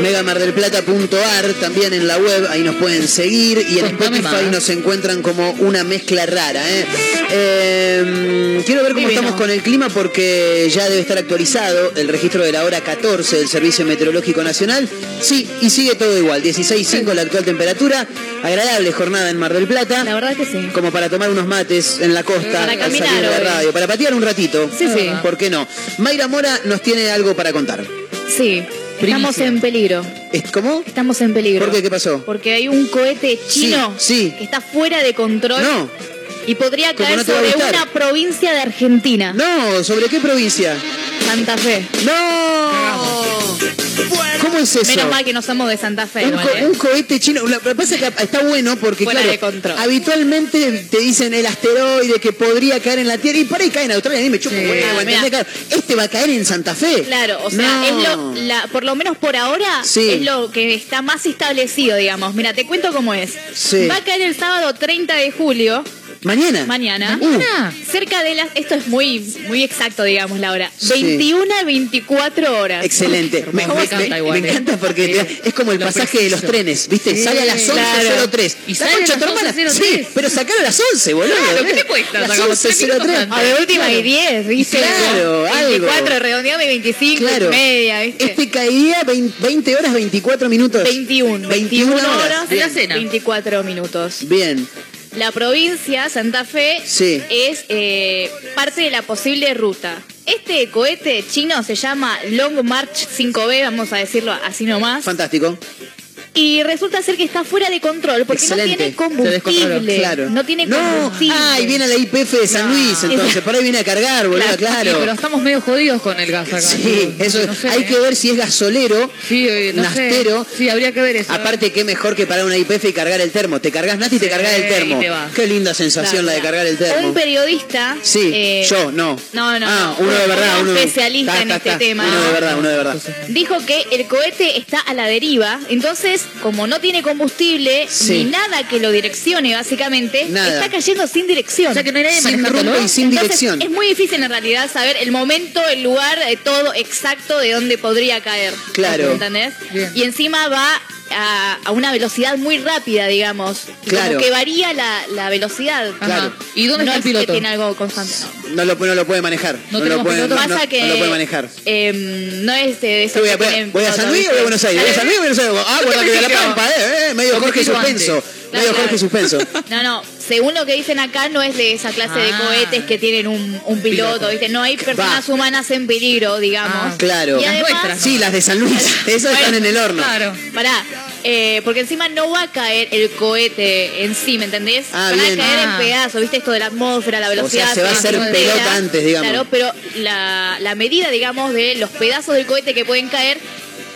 Megamardelplata.ar, también en la web, ahí nos pueden seguir. Y en Contame Spotify más. nos encuentran como una mezcla rara. ¿eh? Eh, quiero ver cómo Divino. estamos con el clima porque ya debe estar actualizado el registro de la hora 14 del Servicio Meteorológico Nacional. Sí, y sigue todo igual. 16.5 la actual temperatura. Agradable jornada en Mar del Plata. La verdad que sí. Como para tomar unos mates en la costa Para al caminar salir de la radio, para patear un ratito. Sí, sí. ¿Por qué no? Mayra Mora nos tiene algo para contar. Sí. Estamos en peligro. ¿Es- ¿Cómo? Estamos en peligro. ¿Por qué? ¿Qué pasó? Porque hay un cohete chino Sí, sí. que está fuera de control No, y podría ¿Cómo caer no sobre una provincia de Argentina. no, ¿sobre qué provincia? Santa Fe. ¡No! ¿Cómo es eso? Menos mal que no somos de Santa Fe. Un, co- ¿eh? un cohete chino. Lo que pasa es que está bueno porque, Fuera claro, habitualmente te dicen el asteroide que podría caer en la Tierra y por ahí cae en Australia. Y me chupo Sí. huevo, Ah. Claro, este va a caer en Santa Fe. Claro, o sea, No. es lo, la- por lo menos por ahora, Sí. es lo que está más establecido, digamos. Mira, te cuento cómo es. Sí. Va a caer el sábado 30 de julio, ¿Mañana? mañana, Uh, cerca de las, esto es muy, muy exacto, digamos, la hora, Sí. 21 a 24 horas. Excelente. Me, Me me- encanta me- igual, me eh. encanta porque da- es como el Lo pasaje de los preciso. trenes, ¿viste? Sí, Sale a las 11.03. Y ¿La sale a las de tu hermana? 11:03. Sí, pero sacaron a las 11, boludo. Claro, ¿qué te cuesta? Las Sacamos tres 11.03. minutos A de última Claro. y 10, ¿viste? Claro, algo. 24, redondeando y 25, Claro. y media, ¿viste? Este caería 20, 20 horas 24 minutos. 21, 21 21 horas. horas, De la cena. 24 minutos. Bien. La provincia, Santa Fe, Sí. es eh, parte de la posible ruta. Este cohete chino se llama Long March 5B, vamos a decirlo así nomás. Fantástico. Y resulta ser que está fuera de control porque Excelente. no tiene combustible. Claro. No tiene No. combustible. Ah, y viene la IPF de San No. Luis, entonces. Por ahí viene a cargar, boludo, Claro. claro. Sí, pero estamos medio jodidos con el gas acá. Sí, eso No sé, hay ¿eh? que ver si es gasolero, Sí, eh, sé. nastero. Sí, habría que ver eso. Aparte, qué mejor que parar una IPF y cargar el termo. Te cargas nasti y te cargas el termo. Qué linda sensación Claro, la de cargar el termo. Un periodista. Sí, eh, yo, no. No, no, Ah, no. uno de verdad, Un uno especialista Ta, en este tema. Uno de verdad, uno de verdad. Dijo que el cohete está a la deriva, entonces, como no tiene combustible Sí. ni nada que lo direccione, básicamente, Nada. está cayendo sin dirección. O sea que no hay nadie Sin rumbo y sin Entonces, dirección. Es muy difícil en realidad saber el momento, el lugar, eh, todo exacto de dónde podría caer. Claro. ¿Entendés? Bien. Y encima va a, a una velocidad muy rápida, digamos. Y Claro. Como que varía la, la velocidad. Claro. ¿Y dónde no está el es que piloto? tiene algo constante. no. No lo, no lo puede manejar. No lo puede, Pasa no- que no lo puede manejar. em, no es de ¿Qué voy a, voy a- tienen voy a San Luis o voy a. Buenos Aires? ¿Voy a San Luis o Buenos Aires? Ah, bueno, que voy a La Pampa, eh, eh, medio Jorge Suspenso. Medio Claro, Jorge. Suspenso. No, no, según lo que dicen acá, no es de esa clase de Ah. cohetes que tienen un, un piloto. ¿viste? No hay personas humanas en peligro, digamos. Ah, Claro. Y Las además, nuestras. Sí, las de San Luis. Esas están en el horno. Claro. Pará, eh, porque encima no va a caer el cohete en sí, ¿me entendés? Ah, Van bien. a caer Ah. en pedazos, ¿viste? Esto de la atmósfera, la velocidad. se va a hacer pelota antes, digamos. Claro, pero la, la medida, digamos, de los pedazos del cohete que pueden caer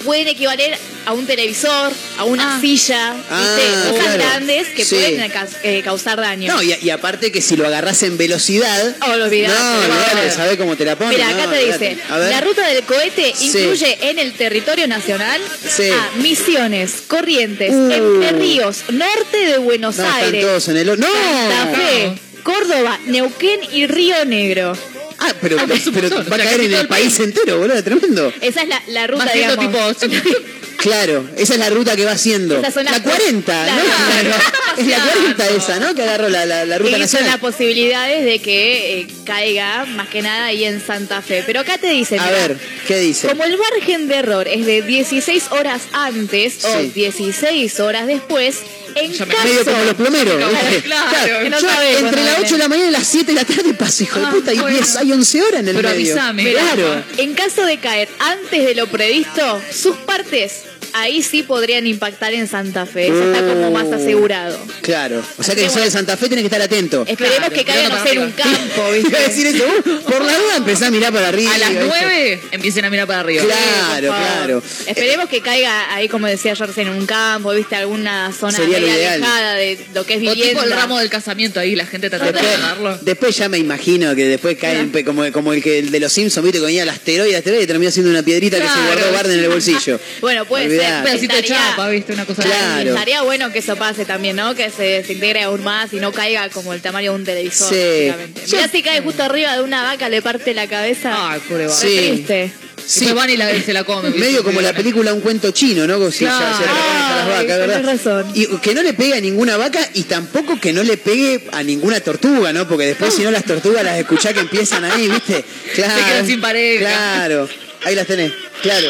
pueden equivaler a un televisor, a una Ah. silla, Ah, ¿viste? Cosas claro. grandes que Sí. pueden eh, causar daño. No, y, y aparte que si lo agarras en velocidad. Oh, olvidate, no, olvidate. olvidate, sabés cómo te la pones. Mira, acá no, te dice, la ruta del cohete Sí. incluye en el territorio nacional Sí. a Misiones, Corrientes, Uh. Entre Ríos, norte de Buenos No, están Aires, todos en el horno. ¡No! Santa Fe, Córdoba, Neuquén y Río Negro. Ah, pero, montón, va a caer en el el país país. entero, boludo, tremendo. Esa es la, la ruta, Va haciendo digamos. tipo. [LAUGHS] Claro, esa es la ruta que va haciendo. Son La 40, ¿no? Claro. Es la 40 esa, ¿no? Que agarró la, la, la ruta Y son nacional. las posibilidades de que eh, caiga más que nada ahí en Santa Fe. Pero acá te dicen, A ver, ¿qué dice? como el margen de error es de 16 horas antes o Sí. 16 horas después, en caso... Medio como los plomeros. [LAUGHS] Claro, claro, no yo entre las viene. 8 de la mañana y las 7 de la tarde paso, hijo de Ah, puta, hay, bueno. 10, hay 11 horas en el Pero medio. avísame. Claro. En caso de caer antes de lo previsto, sus partes ahí sí podrían impactar en Santa Fe. Eso está como más asegurado. Claro. O sea que que sos de Santa Fe tenés que estar atento. Esperemos Claro, que caiga, mirando no para sé, en un campo, iba a ¿viste? decir eso. uh, por la duda empezá a mirar para arriba. A las ¿viste? 9 empiecen a mirar para arriba. Claro, Por favor. claro. Esperemos que caiga ahí, como decía recién, en un campo, viste, alguna zona Sería lo media ideal. alejada de lo que es O vivienda. tipo el ramo del casamiento ahí, la gente trata de Después, agarrarlo. después ya me imagino que después caen pe- como, como el que el de los Simpsons, viste, que venía el asteroide, el asteroide y terminó siendo una piedrita que se Claro. guardó Barney en el bolsillo. [LAUGHS] Bueno, puede Olvidate. Un pedacito de Estaría- chapa, viste, una cosa Claro. Estaría bueno que eso pase también, ¿no? Que se desintegre aún más y no caiga como el tamaño de un televisor. Sí. Mirá si cae justo arriba de una vaca, le parte la cabeza. Ay, pobre vaca. Sí. triste. Sí. Van y la, se la comen. Medio como la película Un cuento chino, ¿no? Como si ya Claro. se la a las Ay, vacas, ¿verdad? razón. Y que no le pegue a ninguna vaca y tampoco que no le pegue a ninguna tortuga, ¿no? Porque después si no las tortugas las escuchás que empiezan ahí, ¿viste? Claro. quedan sin pareja. Claro. Ahí las tenés, claro.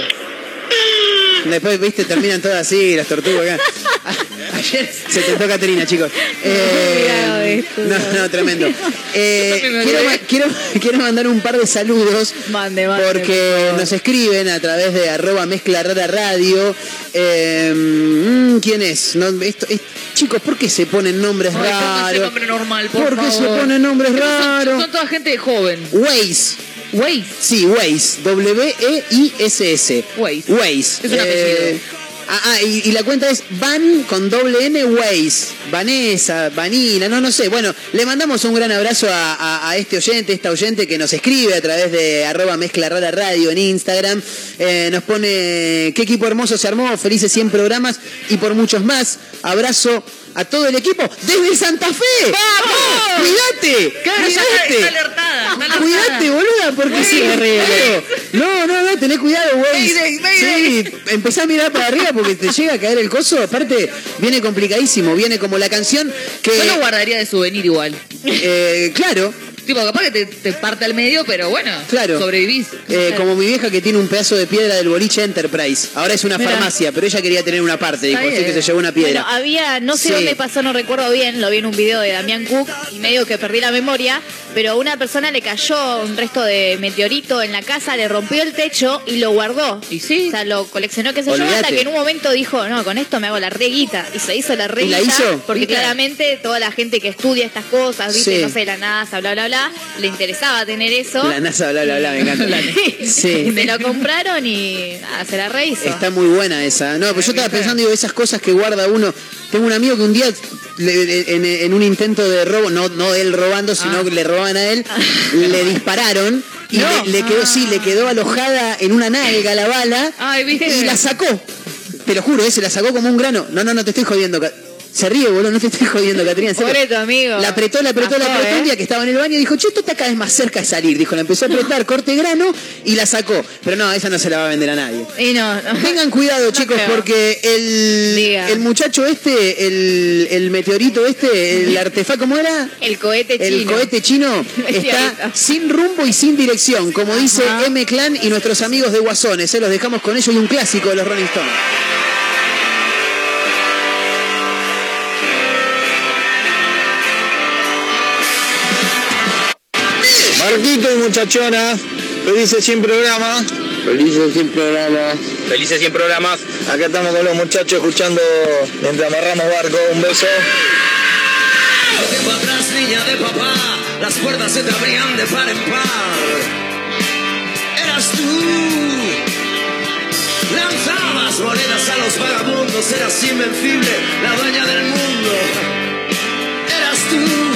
Después, viste, terminan todas así, las tortugas [LAUGHS] Ayer se tentó Caterina, chicos. Eh, no, no, tremendo. [LAUGHS] Eh, quiero, quiero, quiero mandar un par de saludos. Mande, mande, Porque nos escriben a través de arroba mezcla rara radio. Eh, mm, ¿Quién es? No, esto, es- chicos, ¿por qué se ponen nombres Ay, raros? nombre normal, por, ¿Por qué se ponen nombres Son- raros? Son, toda gente joven. Waze. Waze. Sí, Waze. W-E-I-S-S. Waze. Waze. Es un apellido. Ah, ah, y, y la cuenta es Van con doble N Waze. Vanessa, Vanina, no, no sé. Bueno, le mandamos un gran abrazo a, a- a este oyente, esta oyente que nos escribe a través de arroba mezcla rara radio en Instagram. Eh, nos pone, qué equipo hermoso se armó, felices 100 programas y por muchos más. Abrazo a todo el equipo desde Santa Fe. ¡Vamos! ¡Cuídate! Claro, ya está, alertada. Está alertada. Cuídate, boluda, porque sí. No, no, no, tenés cuidado, güey. Sí, empezá a mirar para arriba porque te llega a caer el coso. Aparte, viene complicadísimo. Viene como la canción que. Yo lo guardaría de souvenir igual. eh, claro, Tipo, capaz que te, te parte al medio, pero bueno, Claro. sobrevivís. eh, como mi vieja que tiene un pedazo de piedra del boliche Enterprise. Ahora es una Mirá. farmacia, pero ella quería tener una parte. Dijo, así que se llevó una piedra. Bueno, había, no sé Sí. dónde pasó, no recuerdo bien, lo vi en un video de Damián Cook y medio que perdí la memoria, pero a una persona le cayó un resto de meteorito en la casa, le rompió el techo y lo guardó. Y sí. O sea, lo coleccionó, qué sé yo, hasta que en un momento dijo, no, con esto me hago la reguita. Y se hizo la reguita. la hizo? Porque ¿Viste? claramente toda la gente que estudia estas cosas, viste, Sí. no sé, la NASA, bla, bla, bla, le interesaba tener eso. La NASA, bla, bla, bla, me encanta. [LAUGHS] Sí. Se lo compraron y nada, se la rehizo. Está muy buena esa. No, pues yo estaba pensando, digo, esas cosas que guarda uno. Tengo un amigo que un día, le- en, en un intento de robo, no, no él robando, sino Ah. que le robaban a él, le dispararon y No. le, le quedó, sí, le quedó alojada en una nalga la bala y la sacó. Te lo juro, eh, se la sacó como un grano. No, no, no te estoy jodiendo. Se ríe, boludo, no te estoy jodiendo, serio. Pobre tu amigo. La apretó, la apretó, la apretó ¿eh? un día que estaba en el baño y dijo, che, esto está cada vez más cerca de salir. Dijo, la empezó a apretar, [LAUGHS] corte grano y la sacó. Pero no, esa no se la va a vender a nadie. Y no, no. Tengan cuidado, chicos, creo. porque el, Diga. el muchacho este, el, el meteorito este, el [LAUGHS] artefacto, ¿cómo era? El cohete El chino. cohete chino [LAUGHS] está sin rumbo y sin dirección, como dice M Clan y nuestros amigos de Guasones. Se los dejamos con ellos y un clásico de los Rolling Stones. Marquito y muchachona, felices 100 programas. Felices 100 programas. Felices 100 programas. Acá estamos con los muchachos escuchando mientras amarramos barco. Un beso. Atrás, niña de papá, las puertas se te abrían de par en par. Eras tú. Lanzabas monedas a los vagabundos, eras invencible, la dueña del mundo. Eras tú.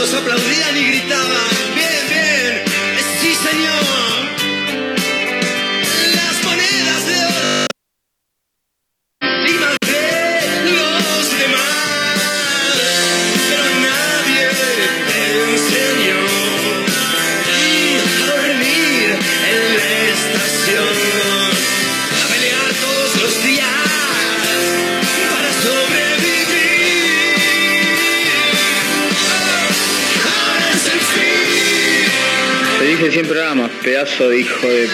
los aplaudían y programa, pedazo de hijo de...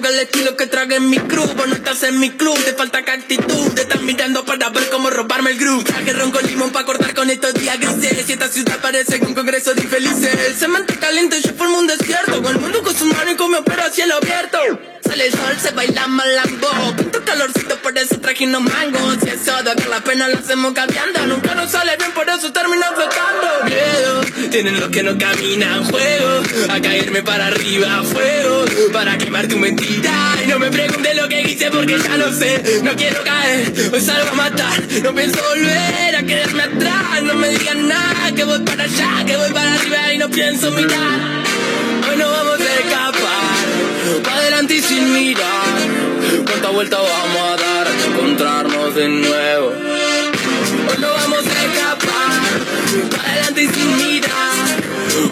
que el estilo que trague en mi club Vos no estás en mi club, te falta que actitud Te estás mirando para ver cómo robarme el groove. Traje ronco limón para cortar con estos días grises. Y esta ciudad parece que un congreso de infelices. El cemento caliente, yo formo un desierto Con el mundo con sus manos y con mi opero a cielo abierto. Sale el sol, se baila malambo Tanto calorcito, por eso traje unos mangos Y eso de que la pena lo hacemos cambiando Nunca nos sale bien, por eso termino flotando tienen los que no caminan juego a caerme para arriba fuego para quemarte un mentira. Y no me preguntes lo que hice porque ya lo sé no quiero caer hoy salgo a matar. No pienso volver a quedarme atrás no me digan nada que voy para allá que voy para arriba y no pienso mirar. Hoy no vamos a escapar para adelante y sin mirar. Cuánta vuelta vamos a dar encontrarnos de nuevo mirar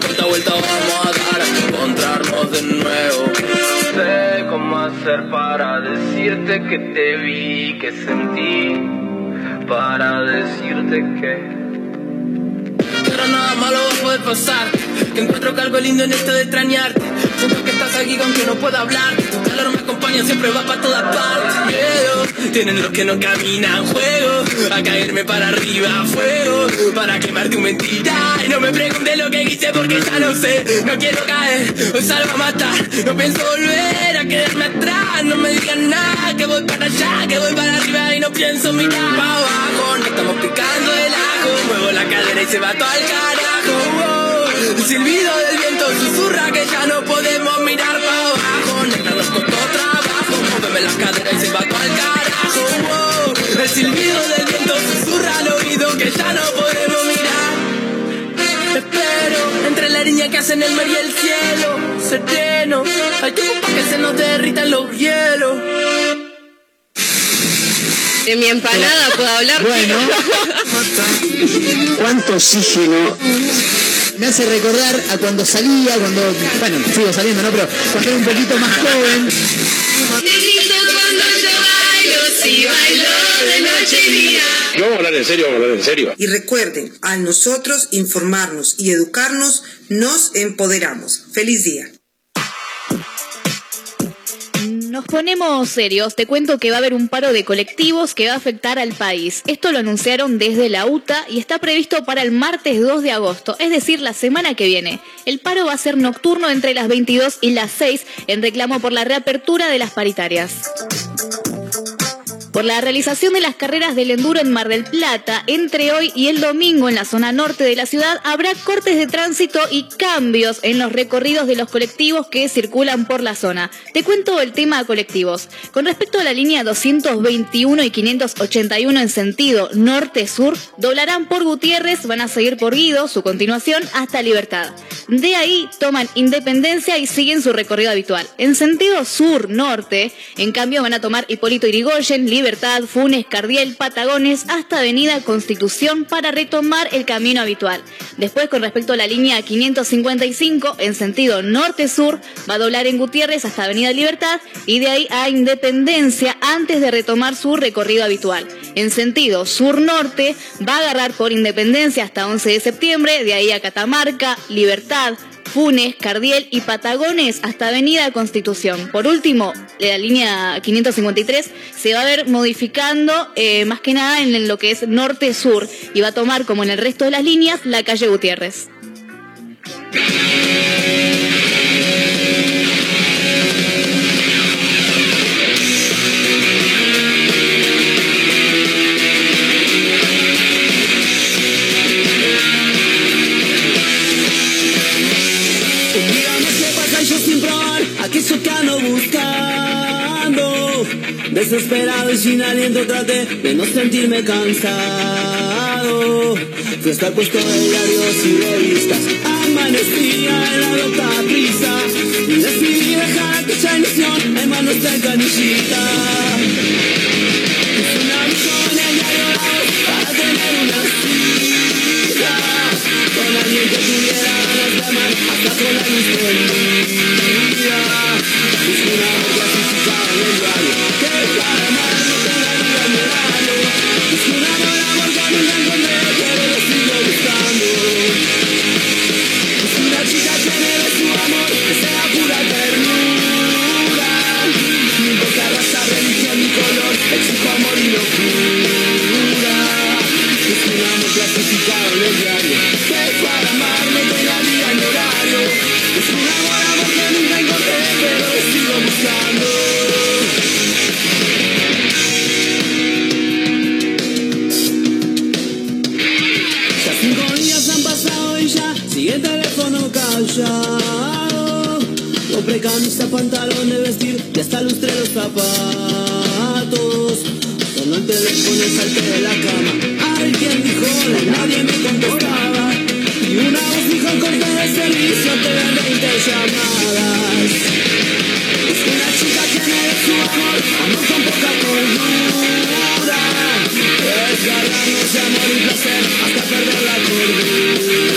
cuánta vuelta vamos a dar hasta encontrarnos de nuevo. No sé cómo hacer para decirte que te vi que sentí para decirte que pero nada malo va a poder pasar. Que encuentro que algo lindo en esto de extrañarte. Siento que estás aquí aunque no pueda hablar. Tu calor me acompaña, siempre va para todas partes. Miedo, tienen los que no caminan Juego, a caerme para arriba. Fuego, para quemarte un mentira. Y no me preguntes lo que hice porque ya lo sé. No quiero caer, hoy salgo a matar. No pienso volver a quedarme atrás. No me digan nada, que voy para allá Que voy para arriba y no pienso mirar. Para abajo No estamos picando el ajo. Muevo la cadera y se va todo al carajo. Wow. El silbido del viento susurra que ya no podemos mirar para abajo. Neta nos costó Móveme la cadera y se va todo al carajo wow. El silbido del viento susurra al oído que ya no podemos mirar Espero entre la línea que hacen el mar y el cielo Sereno Hay tiempo para que se nos derritan los hielos De mi empanada puedo hablar. Bueno, ¿Cuánto oxígeno? me hace recordar a cuando salía, cuando, bueno, sigo saliendo, ¿no? Pero cuando era un poquito más joven. Vamos a hablar en serio, hablar en serio. Y recuerden, al nosotros informarnos y educarnos, nos empoderamos. Feliz día. Nos ponemos serios. Te cuento que va a haber un paro de colectivos que va a afectar al país. Esto lo anunciaron desde la UTA y está previsto para el martes 2 de agosto, es decir, la semana que viene. El paro va a ser nocturno entre las 22 y las 6 en reclamo por la reapertura de las paritarias. Por la realización de las carreras del enduro en Mar del Plata, entre hoy y el domingo en la zona norte de la ciudad habrá cortes de tránsito y cambios en los recorridos de los colectivos que circulan por la zona. Te cuento el tema colectivos. Con respecto a la línea 221 y 581 en sentido norte-sur, doblarán por Gutiérrez, van a seguir por Guido, su continuación, hasta Libertad. De ahí toman Independencia y siguen su recorrido habitual. En sentido sur-norte, en cambio van a tomar Hipólito Irigoyen, Libertad, Funes, Cardiel, Patagones, hasta Avenida Constitución para retomar el camino habitual. Después, con respecto a la línea 555, en sentido norte-sur, va a doblar en Gutiérrez hasta Avenida Libertad y de ahí a Independencia antes de retomar su recorrido habitual. En sentido sur-norte, va a agarrar por Independencia hasta 11 de septiembre, de ahí a Catamarca, Libertad, Funes, Cardiel y Patagones hasta Avenida Constitución. Por último, la línea 553 se va a ver modificando eh, más que nada en lo que es norte-sur y va a tomar, como en el resto de las líneas, la calle Gutiérrez. Desesperado y sin aliento traté de no sentirme cansado. Fui hasta el puesto de diarios y revistas. Amanecía en la loca prisa. Y decidí dejar aquella ilusión en manos del canillita. Hice una visión en diario para tener una cita. Con alguien que tuviera ganas de amar hasta con la luz camisa, pantalón de vestir y hasta lustré los zapatos. El teléfono y salté de la cama. Alguien dijo y nadie me contestaba. Y una voz dijo corte de servicio, te dan 20 llamadas. Es que una chica tiene de su amor, amor con poca cordura. Desgarrarnos de amor y placer hasta perder la cordura.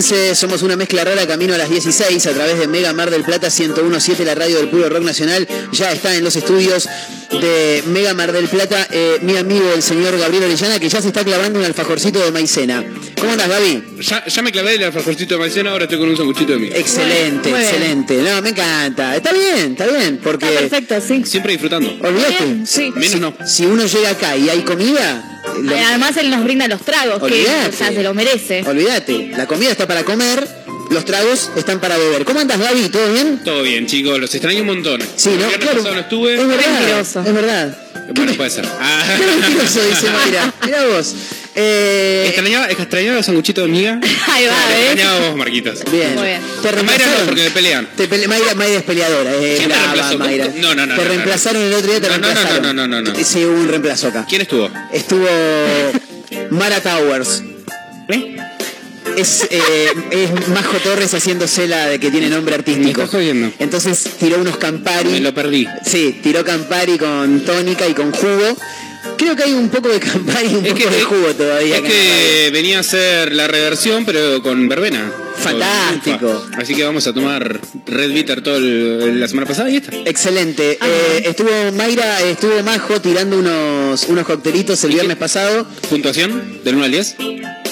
15, somos una mezcla rara camino a las 16 a través de Mega Mar del Plata 1017, la radio del puro rock nacional. Ya está en los estudios de Mega Mar del Plata eh, mi amigo el señor Gabriel Orellana que ya se está clavando un alfajorcito de maicena. ¿Cómo andas, Gaby? Ya, ya me clavé el alfajorcito de maicena, ahora estoy con un sanguchito de miga. Excelente, excelente. No, me encanta. Está bien, está bien, porque Está perfecto, sí. Siempre disfrutando. olvídate. Sí. Menos no. Si uno llega acá y hay comida, lo- Además él nos brinda los tragos, que o sea, se lo merece. olvídate. La comida está para comer, los tragos están para beber. ¿Cómo andas, Gaby? ¿Todo bien? Todo bien, chicos, los extraño un montón. Sí, ¿no? Claro. no estuve. Es verdad. Mentiroso. Es verdad. Bueno, puede ser. Ah. Qué mentiroso, dice Mayra. [LAUGHS] Mirá vos. Eh, Extrañaba, extrañaba los sanguchitos de miga. [LAUGHS] Ahí va, vos, Marquitos. bien. Muy bien. Te Mayra no, reemplazaron. porque me pelean. Te pele- Mayra, Mayra es peleadora, es ¿Quién me brava, reemplazó? Mayra. No, no, no, Te no, no, reemplazaron el otro día, te No, no, no, reemplazaron. no, no, no, no. Sí, hubo un reemplazo acá. ¿Quién estuvo? Estuvo [LAUGHS] Mara Towers. ¿Eh? Es, eh, es Majo Torres haciéndose la de que tiene nombre artístico. Me estás jodiendo. Entonces tiró unos Campari. Me lo perdí. Sí, tiró Campari con tónica y con jugo. Creo que hay un poco de campaña y un Es poco que- de jugo todavía. Es que venía a ser la reversión, pero con verbena. Fantástico. Así que vamos a tomar Red Bitter toda la semana pasada y esta. Excelente. Eh, estuvo Mayra, estuvo Majo tirando unos, unos coctelitos el viernes pasado ¿Puntuación? ¿Del 1 al 10?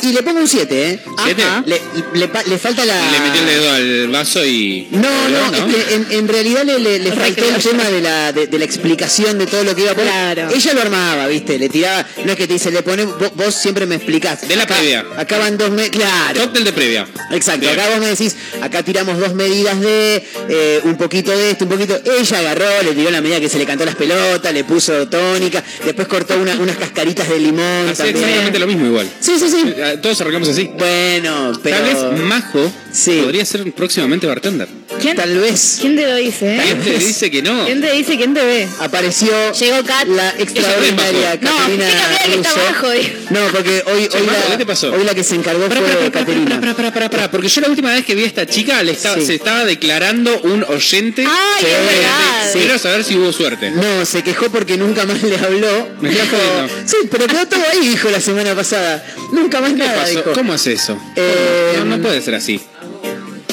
y le pongo un 7, ¿eh? ¿Siete? Ajá. Le, le falta la... Le metí el dedo al vaso y. No, no, es que en, en realidad le, le- faltó el tema de la, de, de la explicación de todo lo que iba a poner. Claro. Ella lo armaba, ¿viste? Le tiraba, no es que te dice, le pone, vos, vos siempre me explicás. De la Acá- previa. Acá van dos meses, claro. Cóctel de previa. Exacto, Bien. acá vos me decís, acá tiramos dos medidas de eh, un poquito de esto, un poquito. Ella agarró, le tiró la medida que se le cantó las pelotas, le puso tónica, después cortó una- unas cascaritas de limón exactamente lo mismo igual. Sí, sí, sí. Eh, Todos arrancamos así. Bueno, pero. Tal vez Majo Sí. podría ser próximamente bartender. ¿Quién, Tal vez ¿Quién te lo dice, eh? ¿Quién te dice que no? ¿Quién te dice? ¿Quién te ve? apareció Llegó Kat. la extraordinaria No, Caterina fíjate que está Russo. abajo, digo. No, porque hoy, hoy, la, ¿qué te pasó? hoy la que se encargó Pará, fue pará, pará, pará, pará, pará, pará, pará, porque yo la última vez que vi a esta chica le estaba, Sí. se estaba declarando un oyente. Ay, Sí, es verdad. sí. Quiero saber si hubo suerte. No, se quejó porque nunca más le habló. Me Dijo, estás jodiendo. sí, pero quedó todo ahí, dijo la semana pasada. Nunca más ¿Qué nada, pasó? dijo. ¿Cómo hace eso? Eh, no, no puede ser así.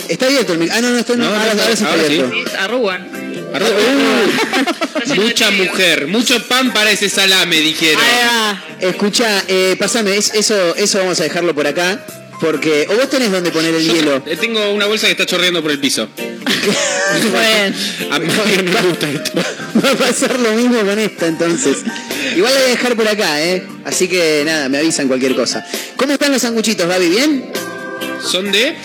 Está abierto el mic- Ah, no, no, está, no, No, no, ahora, no, ahora sí está ahora sí. abierto. Arrugan. Uh, mucha mujer, mucho pan para ese salame, dijeron. Escucha, eh, pasame, es- eso, eso vamos a dejarlo por acá. Porque, o vos tenés donde poner el Yo hielo. eh, tengo una bolsa que está chorreando por el piso. [LAUGHS] Bueno. A mí no me gusta esto. Va a pasar lo mismo con esta entonces. Igual la voy a dejar por acá, ¿eh? Así que nada, me avisan cualquier cosa. ¿Cómo están los sanguchitos, Gaby? ¿Bien? Son de.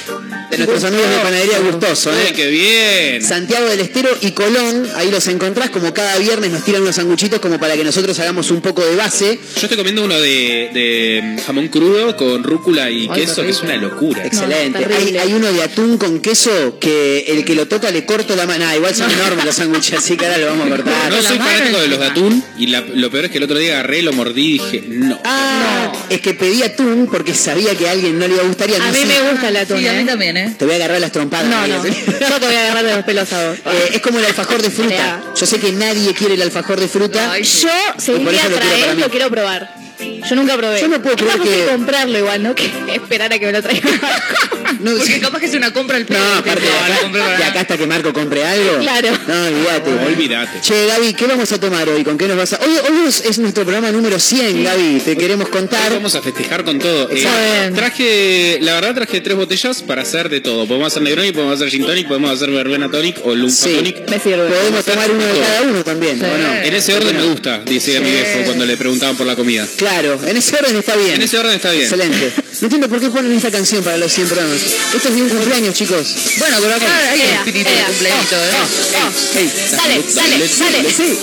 De nuestros amigos de Panadería Gustoso, ¿eh? qué bien. Santiago del Estero y Colón, ahí los encontrás, como cada viernes nos tiran unos sanguchitos como para que nosotros hagamos un poco de base. Yo estoy comiendo uno de, de jamón crudo con rúcula y Ay, queso, que es una locura. Excelente. hay, uno de atún con queso que el que lo toca le corto la mano. Ah, igual son enormes los sándwiches, así que ahora lo vamos a cortar. No la soy fanático de los de atún y la- lo peor es que el otro día agarré, lo mordí y dije, no. Ah, es que pedí atún porque sabía que a alguien no le iba a gustar y A no mí sé. me gusta el atún, Sí, a mí ¿eh? también, ¿eh? Te voy a agarrar las trompadas. No, no. Yo te voy a agarrar de los pelos a vos. [LAUGHS] Eh, es como el alfajor de fruta. Yo sé que nadie quiere el alfajor de fruta. Ay, Yo, si un día traes, lo quiero probar. Yo nunca probé. Yo no puedo creer que- comprarlo igual, ¿no? Que [LAUGHS] esperar a que me lo traigan. [LAUGHS] No, Porque sí. capaz que es una compra al No, pedo. aparte de No, acá, nada. acá hasta que Marco compre algo. Claro. No, olvídate. Olvídate. Che, Gaby, ¿qué vamos a tomar hoy? ¿Con qué nos vas a...? Hoy, hoy es, es nuestro programa número 100, Gaby. Te queremos Hoy contar. vamos a festejar con todo. Eh, traje, la verdad traje tres botellas para hacer de todo. Podemos hacer Negroni, podemos hacer Gin Tonic, podemos hacer Verbena Tonic o Lumpa Sí. Tonic. Me sirve. Podemos tomar uno de cada uno también, ¿o no? En ese orden me gusta, decía mi viejo cuando le preguntaban por la comida. Claro, en ese orden está bien. En ese orden está bien. Excelente. No entiendo por qué ponen esta canción para los 100 programas. Esto es de un cumpleaños, chicos. Bueno, pero acá hay Ea, espíritu de ea, cumpleañito. Hey, Sale, sale, sale. Sí.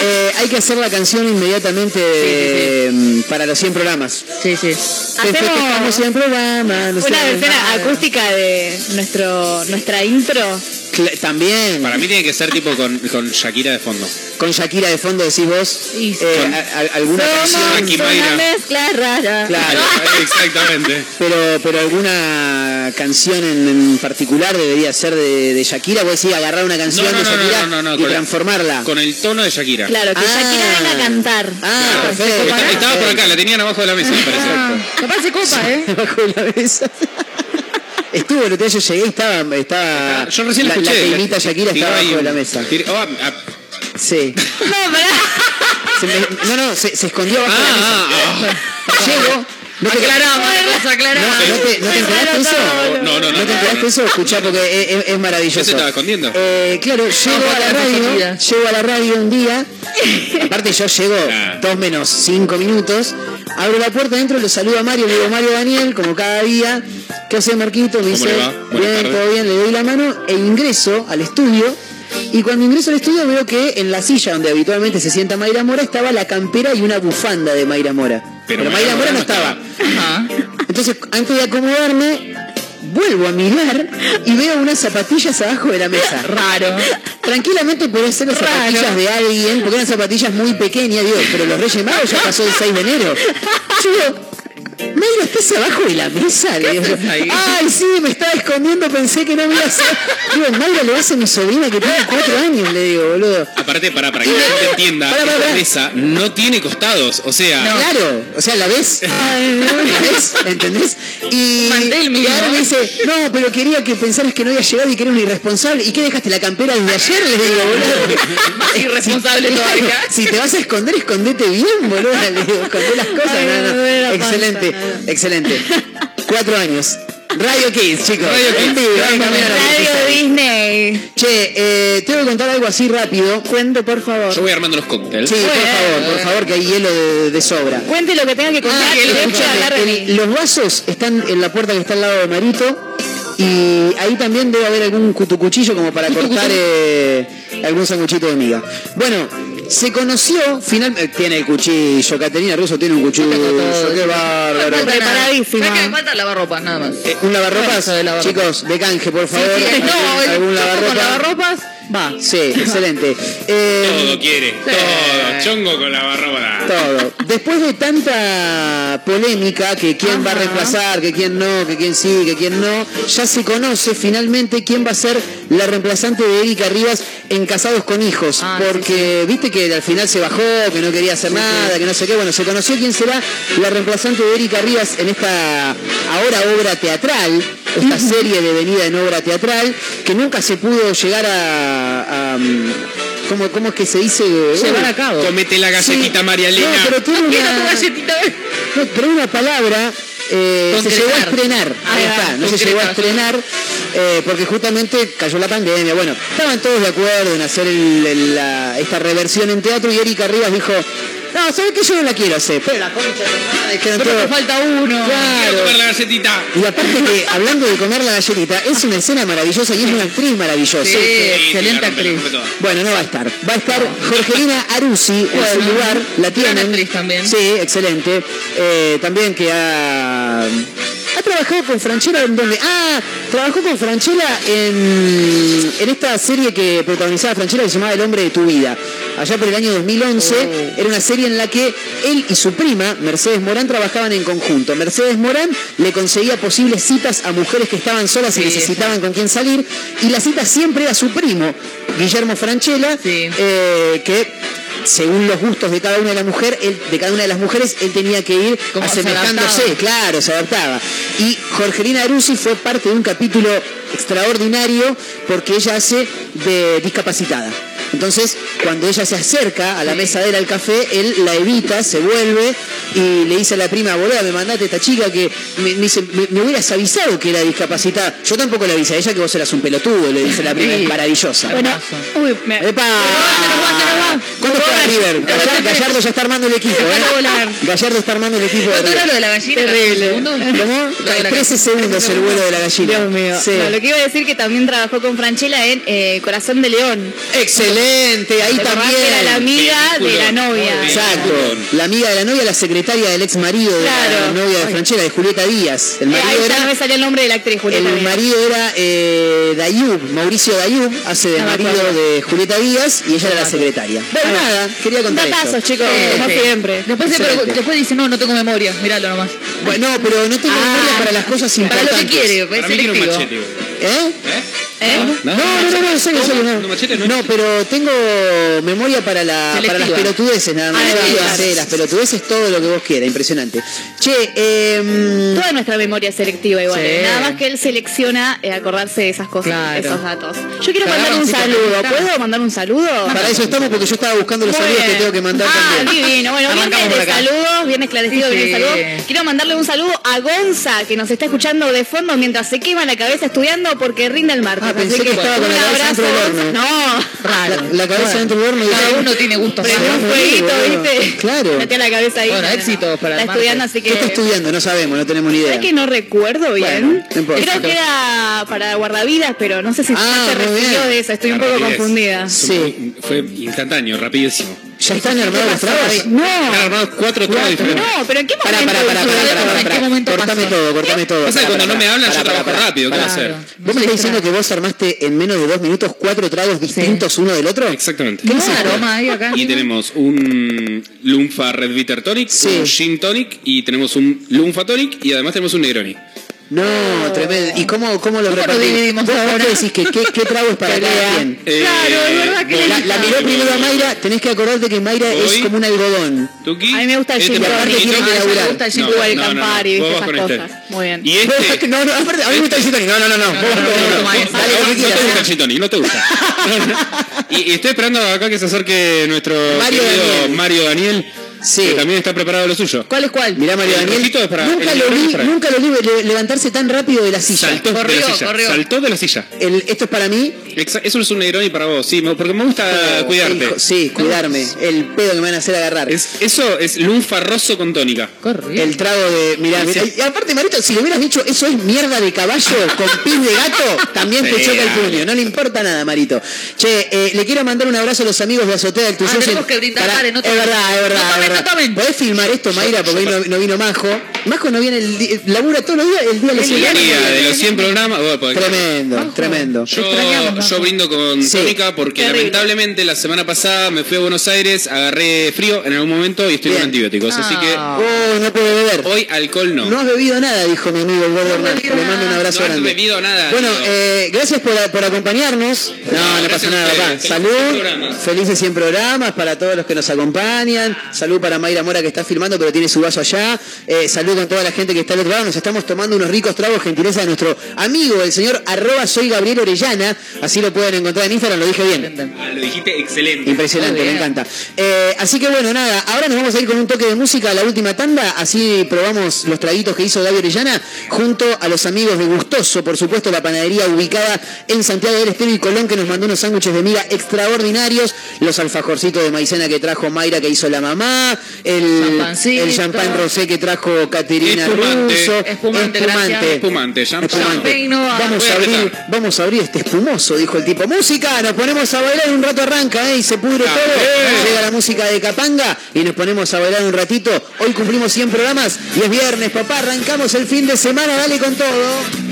Eh, hay que hacer la canción inmediatamente eh, para los 100 programas. Sí, sí. Festejamos Hacemos 100 programas. no sé. una versión acústica de nuestro nuestra intro. Cla- También. Para mí tiene que ser tipo con, con Shakira de fondo. Con Shakira de fondo decís vos. Sí, sí. eh, a- a- alguna Somos canción. Una mezcla rara. Claro. Exactamente. Pero, pero alguna canción en, en particular debería ser de, de Shakira. Vos decís agarrar una canción No, no, de no, no, Shakira no, no, no, y con la- transformarla. Con el tono de Shakira. Claro, que Ah. Shakira venga a cantar. Ah, perfecto. Está- estaba por acá, la tenían abajo de la mesa, me parece. Ah, capaz se copa, ¿eh? [LAUGHS] Debajo de la mesa. Estuvo el otro día, yo llegué y estaba. estaba Yo recién la la, escuché. La que imita a Shakira estaba ahí abajo de la mesa. tiró- oh, ah, ah, Sí. [LAUGHS] No, pará. Se me- no, no, se, se escondió abajo de la mesa. ah, ah, Llego. ¿No te, Aclaramos, aclaramos. no te, ¿no te enteraste eso? No, no, no, ¿No te enteraste eso? Escuchá porque es, es- es maravilloso. ¿Qué se estaba escondiendo? Eh, claro, llego a la radio, llego a la radio un día, [LAUGHS] aparte yo llego dos menos cinco minutos, abro la puerta adentro, lo saludo a Mario, le digo Mario Daniel, como cada día, ¿qué hace Marquito? Me ¿Cómo dice, le bien, todo bien, le doy la mano e ingreso al estudio. Y cuando ingreso al estudio veo que en la silla donde habitualmente se sienta Mayra Mora estaba la campera y una bufanda de Mayra Mora. Pero, Mayra Mora no estaba. Ajá. Entonces, antes de acomodarme, vuelvo a mirar y veo unas zapatillas abajo de la mesa. Raro. Tranquilamente podría ser las Raro. zapatillas de alguien, porque eran zapatillas muy pequeñas, digo, pero los Reyes Magos ya pasó el 6 de enero. Yo Mayra, ¿estás abajo de la mesa? Le digo. Ay, sí, me estaba escondiendo, pensé que no me iba a hacer. Digo, Mayra, le vas a mi sobrina que tiene cuatro años, le digo, boludo. Aparte, para, para que la gente entienda, Pará, pará, esta mesa no tiene costados. O sea, Claro, o sea, ¿la ves? [LAUGHS] ¿La ves? ¿Entendés? Y, Mantel y ahora me dice, no, pero quería que pensaras que no había llegado y que era un irresponsable. ¿Y qué dejaste la campera desde ayer? Le digo, boludo. [LAUGHS] Más irresponsable Si- todavía. Si te vas a esconder, escondete bien, boludo. Le digo, escondé las cosas. Ay, No, no. Excelente, [LAUGHS] excelente. Cuatro años. Radio Kids, chicos. Radio Kids. Radio. Disney. Che, eh, tengo que contar algo así rápido. Cuente, por favor. yo voy armando los cócteles. Sí, por favor, por favor, que hay hielo de, de sobra. Cuente lo que tenga que contar Ah, el- mí. los vasos están en la puerta que está al lado de Marito y ahí también debe haber algún cutucuchillo como para cortar eh, algún sanguchito de miga. Bueno, se conoció, finalmente, tiene el cuchillo, Caterina Russo tiene un cuchillo, qué bárbaro. Preparadísima. Me falta lavarropas, nada más. Eh, un lavarropas, Eso de lavarropas. chicos, de canje, por favor. Sí, sí, no, ¿Algún, chongo con lavarropa? lavarropas, va. Sí, excelente. Eh, Todo quiere, todo. Chongo con la barroba. Todo. Después de tanta polémica, que quién va a reemplazar, que quién no, que quién sí, que quién no, ya se conoce finalmente quién va a ser la reemplazante de Erika Rivas en Casados con Hijos. Ah, sí, porque viste que al final se bajó, que no quería hacer nada, que no sé qué. Bueno, se conoció quién será la reemplazante de Erika Rivas en esta ahora obra teatral, esta serie de venida en obra teatral, que nunca se pudo llegar a... a, um, ¿Cómo, ¿Cómo es que se dice? Llevar a cabo. Comete la galletita, Sí. María Elena. No, pero tiene Quiero tu una, galletita. no, pero una palabra eh, se llegó a estrenar, ahí Ah, está, no se llegó a estrenar eh, porque justamente cayó la pandemia. Bueno, estaban todos de acuerdo en hacer el- el- la- esta reversión en teatro y Erika Rivas dijo, no, ¿sabes qué? Yo no la quiero hacer. Pero la concha de madre, quedan Pero todos- te falta uno. Quiero comer Claro. la galletita. Y aparte que, hablando de comer la galletita, es una escena maravillosa y es una actriz maravillosa. Sí, excelente actriz. Bueno, no va a estar. Va a estar Jorgelina Arusi en su lugar. La gran tienen. actriz también. Sí, excelente. Eh, también que ha, ha trabajado con Franchella en donde. Ah, trabajó con Franchella en, en esta serie que protagonizaba Franchella que se llamaba El hombre de tu vida. Allá por el año 2011 Oh. era una serie en la que él y su prima, Mercedes Morán, trabajaban en conjunto. Mercedes Morán le conseguía posibles citas a mujeres que estaban solas y Sí, necesitaban con quién salir. Y la cita siempre era su primo, Guillermo Franchella, Sí. eh, que según los gustos de cada una de las mujeres, él- de cada una de las mujeres, él tenía que ir Como se asemejándose, claro, se adaptaba. Y Jorgelina Arusi fue parte de un capítulo extraordinario porque ella hace de discapacitada. Entonces, cuando ella se acerca a la mesa de él al café, él la evita, se vuelve y le dice a la prima, boluda, me mandaste esta chica que me, me dice, me, me hubieras avisado que era discapacitada. Yo tampoco le avisé a ella que vos eras un pelotudo, le dice la prima, es maravillosa. Bueno, uy, me, ¡Epa! ¿Cuándo está River? Gallardo, Gallardo ya está armando el equipo, ¿eh? Gallardo está armando el equipo de ¿Cuánto era River. lo de la gallina? Terrible. ¿Segundos? ¿Cómo? Lo de la 13 segundos el vuelo de la gallina. Dios mío. Sí. No, lo que iba a decir que también trabajó con Franchella en eh, Corazón de León. Excelente, ahí ¿Te acordás también. que Era la amiga de la Película. novia. Exacto. La amiga de la novia, la secretaria del ex marido de Claro. la novia de Franchella, de Julieta Díaz. El Eh, marido ahí ya no era, me salió el nombre de la actriz, Julieta. el Díaz. marido era eh, Dayub, Mauricio Dayub, hace de No marido de Julieta Díaz y ella era la secretaria. Bueno, Ah. nada, quería contar Datazos, esto. chicos, Sí, como siempre. Después, se después dice, no, no tengo memoria. Míralo nomás. Bueno, no, pero no tengo Ah. memoria para las cosas Para importantes. lo que quiere, Para es mí quiere un machete. ¿Eh? ¿Eh? ¿Eh? No, no, no, no, serio, no. No, pero tengo memoria para, la, para las pelotudeces nada más. Ah, Sí, las pelotudeces, todo lo que vos quieras, impresionante. Che, eh, Toda nuestra memoria es selectiva igual. Sí. ¿eh? Nada más que él selecciona eh, acordarse de esas cosas, Claro. esos datos. Yo quiero mandar un saludo. ¿Puedo mandar un saludo? para eso estamos porque yo estaba buscando los Muy saludos que tengo que mandar ah, también. divino. Bueno, viernes de saludos, bien esclarecido, Sí. saludos. Quiero mandarle un saludo a Gonza, que nos está escuchando de fondo mientras se quema la cabeza estudiando porque rinde el martes. Ah, pensé que estaba con un la cabeza abrazo. dentro del horno. No. Raro. La, la cabeza dentro del horno Cada uno tiene gustos Prende un fueguito, boludo. ¿viste? Claro. [LAUGHS] Mete la cabeza ahí. Bueno, No, no. éxitos para Está estudiando, así que... ¿Qué está estudiando? No sabemos, no tenemos ni idea. ¿Sabes que no recuerdo bien? Bueno. Creo que era para guardavidas, pero no sé si Ah, se bien. de eso. Estoy un poco rapidez. confundida. Sí. Fue instantáneo, rapidísimo. ¿Ya están armados los tragos? Están armados cuatro tragos diferentes. No, pero ¿en qué momento? pará, pará, pará, pará, Cortame todo, cortame todo. Pasa que cuando no me hablan, yo trabajo rápido. ¿Qué va a Claro. hacer? ¿Vos me estás diciendo que vos armaste en menos de dos minutos cuatro tragos distintos uno del otro? Exactamente. ¿Qué aroma ahí acá? Y tenemos un Lunfa Red Bitter Tonic, un Gin Tonic y tenemos un Lunfa Tonic y además tenemos un Negroni. No, tremendo. ¿Y cómo, cómo lo ¿Cómo dividimos ¿Vos, ahora? qué decís que qué, qué trago es para cada quien? Eh, Claro, es verdad que La, la miró primero a Mayra, tenés que acordarte que Mayra es como un algodón. Tuki. A mí me gusta el este gin para aparte tiene que Ah, laburar. me gusta el gin No, tonic, el no, no, no. Campari, Vos ¿viste? vas esas cosas. este. Muy bien. Y este. No, no, aparte, a mí me gusta el gin. No, no, no, no. No, te gusta el gin no te gusta. y, y estoy esperando acá que se acerque nuestro Mario Daniel. Sí. que también está preparado lo suyo. ¿Cuál es cuál? Mirá, Mario El Daniel. rojito es para- nunca el lo vi, es para nunca lo vi le- levantarse tan rápido de la silla. Saltó de Corrió, la silla. corrió. Saltó de la silla. El- esto es para mí. Eso es un Negroni para vos, sí, porque me gusta Oh, cuidarte. hijo, sí, cuidarme. El pedo que me van a hacer agarrar. Es, eso es lunfa rosso con tónica. Corrió. El trago de. Mirá, mirá. Y aparte, Marito, si le hubieras dicho eso es mierda de caballo con pis de gato, también te choca el puño. No le importa nada, Marito. Che, eh, le quiero mandar un abrazo a los amigos de Azotea del. Ah, tenemos que brindar, pare, no Es verdad, es verdad. No es tomen, verdad. no tomen. ¿Podés filmar esto, Mayra? Porque hoy no, no vino Majo. Majo no viene el día. Labura todos los días, el día de la El día de los 100 programas. bueno, Tremendo, tremendo. Yo, brindo con Sí. tónica porque Terrible. lamentablemente la semana pasada me fui a Buenos Aires, agarré frío en algún momento y estoy Bien. con antibióticos. Así que Oh, no puede beber. hoy alcohol no. No has bebido nada, dijo mi amigo el gordo Le mando un abrazo No has grande. bebido nada, Bueno, eh, gracias por, por acompañarnos. No, no, pasa gracias a nada, papá. Salud. 100 programas. Felices 100 programas para todos los que nos acompañan. Salud para Mayra Mora que está filmando, pero tiene su vaso allá. Eh, salud con toda la gente que está al otro lado. Nos estamos tomando unos ricos tragos, gentileza de nuestro amigo, el señor arroba soy Gabriel Orellana. Así lo pueden encontrar en Instagram, lo dije bien. Ah, lo dijiste excelente. Impresionante, me encanta. Eh, así que bueno, nada, ahora nos vamos a ir con un toque de música a la última tanda, así probamos los traguitos que hizo Gaby Orellana, junto a los amigos de Gustoso, por supuesto, la panadería ubicada en Santiago del Estero y Colón, que nos mandó unos sándwiches de miga extraordinarios, los alfajorcitos de maicena que trajo Mayra, que hizo la mamá, el, Champancito. el champán rosé que trajo Caterina Espumante. Russo, Espumante. Espumante. Espumante. Vamos a abrir, vamos a abrir este espumoso, dijo el tipo. Música, nos ponemos a bailar un rato arranca, ¿eh? Y se pudre Ah, todo. Llega la música de Capanga y nos ponemos a bailar un ratito. Hoy cumplimos 100 programas y es viernes, papá. Arrancamos el fin de semana, dale con todo.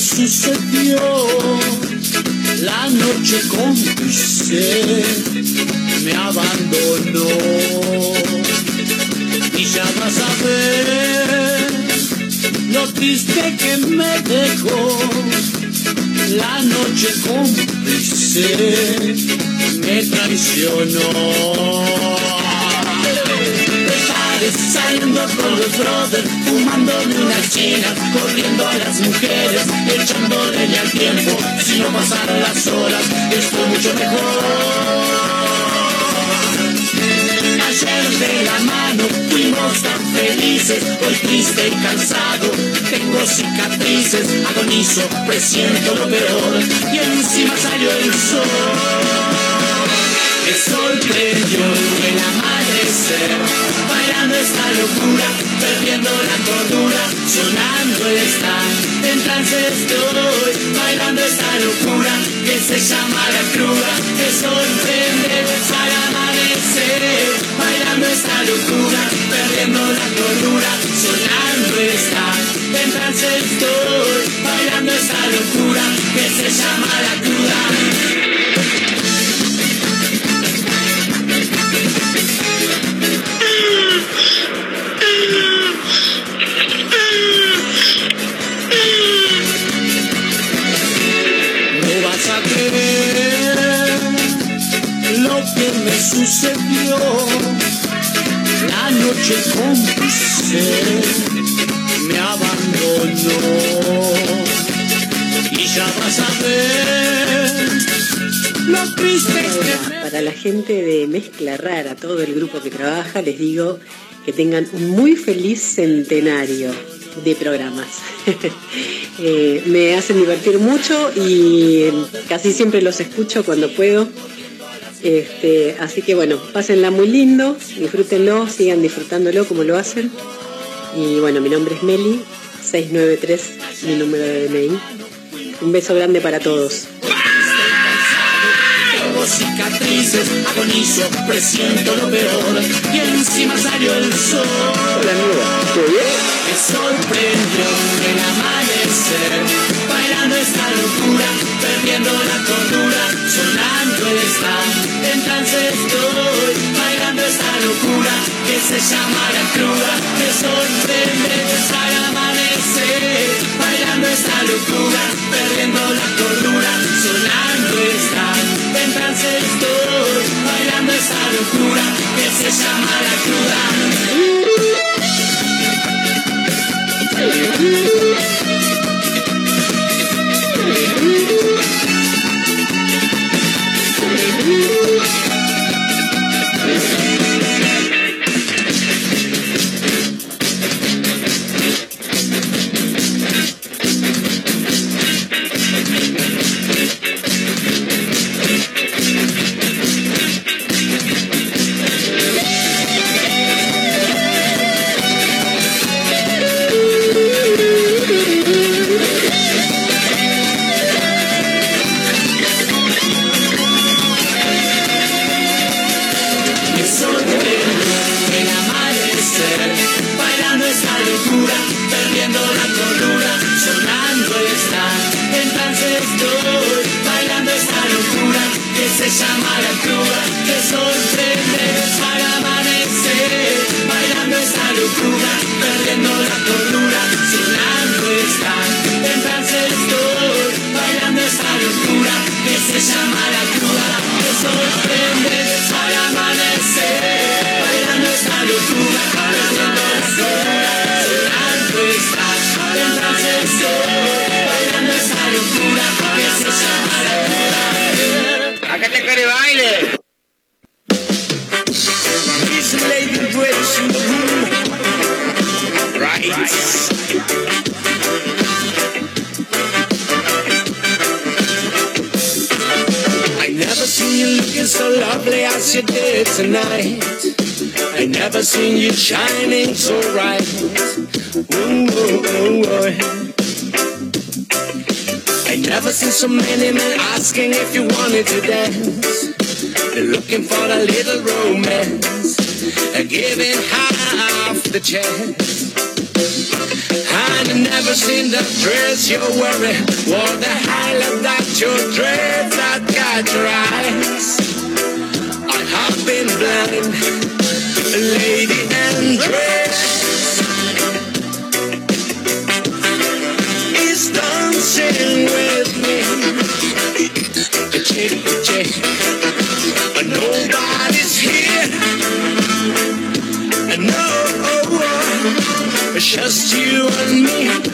Sucedió. La noche cómplice me abandonó. Y ya vas a ver lo triste que me dejó. La noche cómplice me traicionó. Saliendo con los brothers, fumándome unas chinas, corriendo a las mujeres, echándole al tiempo. Si no pasan las horas, estoy mucho mejor. Ayer de la mano fuimos tan felices, hoy triste y cansado, tengo cicatrices, agonizo, presiento lo peor, y encima salió el sol. Me sorprendió el amanecer, esta locura, perdiendo la cordura, sonando esta, en trance estoy, bailando esta locura que se llama la cruda, me sorprende al amanecer, bailando esta locura, perdiendo la cordura, sonando esta, en trance estoy, bailando esta locura que se llama la cruda. Sucedió. La noche cómplice me abandonó. Y ya vas lo triste me Para la gente de Mezcla Rara, todo el grupo que trabaja, les digo que que tengan un muy feliz centenario de programas. [LAUGHS] Eh, me hacen divertir mucho y casi siempre los escucho cuando puedo. Este, así que bueno, pásenla muy lindo, disfrútenlo, sigan disfrutándolo como lo hacen. Y bueno, mi nombre es Meli, 693, mi número de DNI. Un beso grande para todos. Sol. Me sorprendió el amanecer, bailando esta locura, perdiendo la cordura, sonando está, en trance estoy, bailando esta locura que se llama la cruda. Me sorprende al amanecer, bailando esta locura, perdiendo la cordura, sonando está, en trance estoy, bailando esta locura que se llama la cruda. [LAUGHS] Me tonight. I never seen you shining so bright. Ooh, ooh, ooh. I never seen so many men asking if you wanted to dance. They're looking for a little romance, giving half the chance. I never seen the dress you're wearing, or the highlight that your dreads that got your eyes. Blind, lady and dress is dancing with me. Chick. Nobody's here. No, it's just you and me.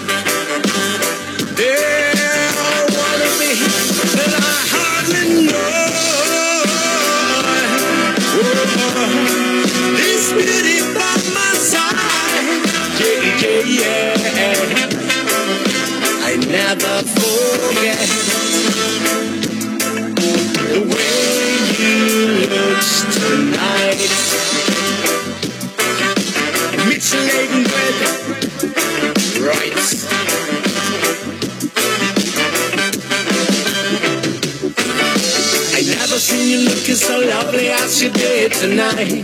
So lovely as you did tonight.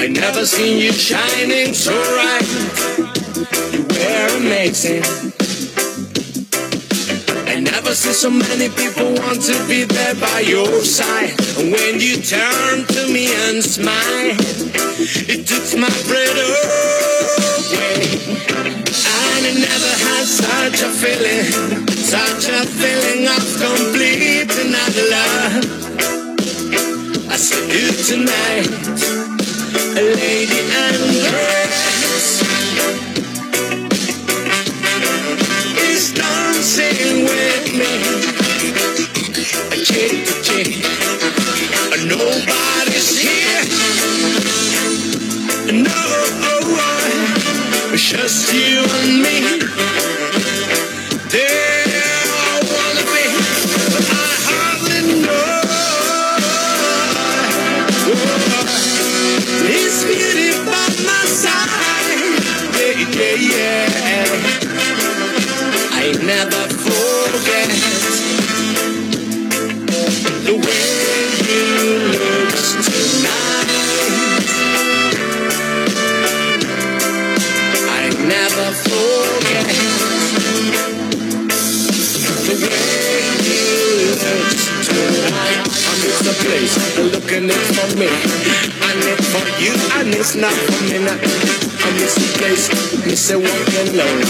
I never seen you shining so bright. You were amazing. I never see so many people want to be there by your side. And when you turn to me and smile, it took my breath away. I never had such a feeling, such a feeling of complete another love. You tonight, a lady undressed. is dancing with me. A Chick to chick. Nobody's here. No, oh, just you and me. benefits. It's not for me. I miss the place, miss a walking lonely.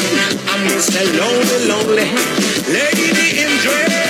I miss a lonely, lonely lady in dress.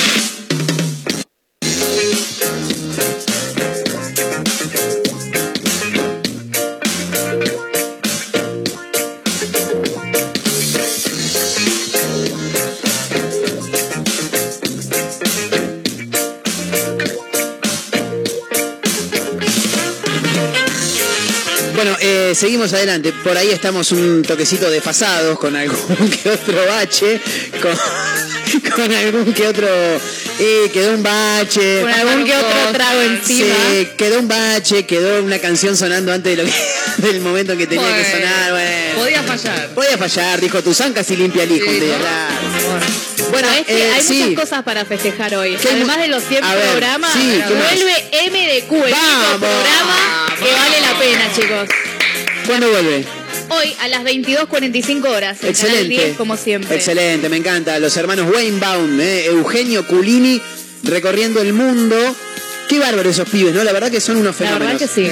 Seguimos adelante. Por ahí estamos un toquecito desfasados con algún [LAUGHS] que otro bache, con, [LAUGHS] con algún que otro... eh, quedó un bache. Con algún que otro trago encima. Sí, quedó un bache, quedó una canción sonando antes de lo que- [LAUGHS] del momento en que tenía que sonar. Bueno. Podía fallar. Podía fallar, dijo tu casi limpia el hijo. Sí, ¿no? Bueno, es que eh, hay sí. muchas cosas para festejar hoy. ¿Qué Además de los 100 A ver, programas, sí, vuelve MDQ, el Vamos. programa que vale la pena, chicos. ¿Cuándo vuelve? Hoy a las 22.45 horas. Excelente. 10, como siempre. Excelente, me encanta. Los hermanos Weinbaum, eh, Eugenio Culini, recorriendo el mundo. Qué bárbaros esos pibes, ¿no? La verdad que son unos La fenómenos. verdad que sí.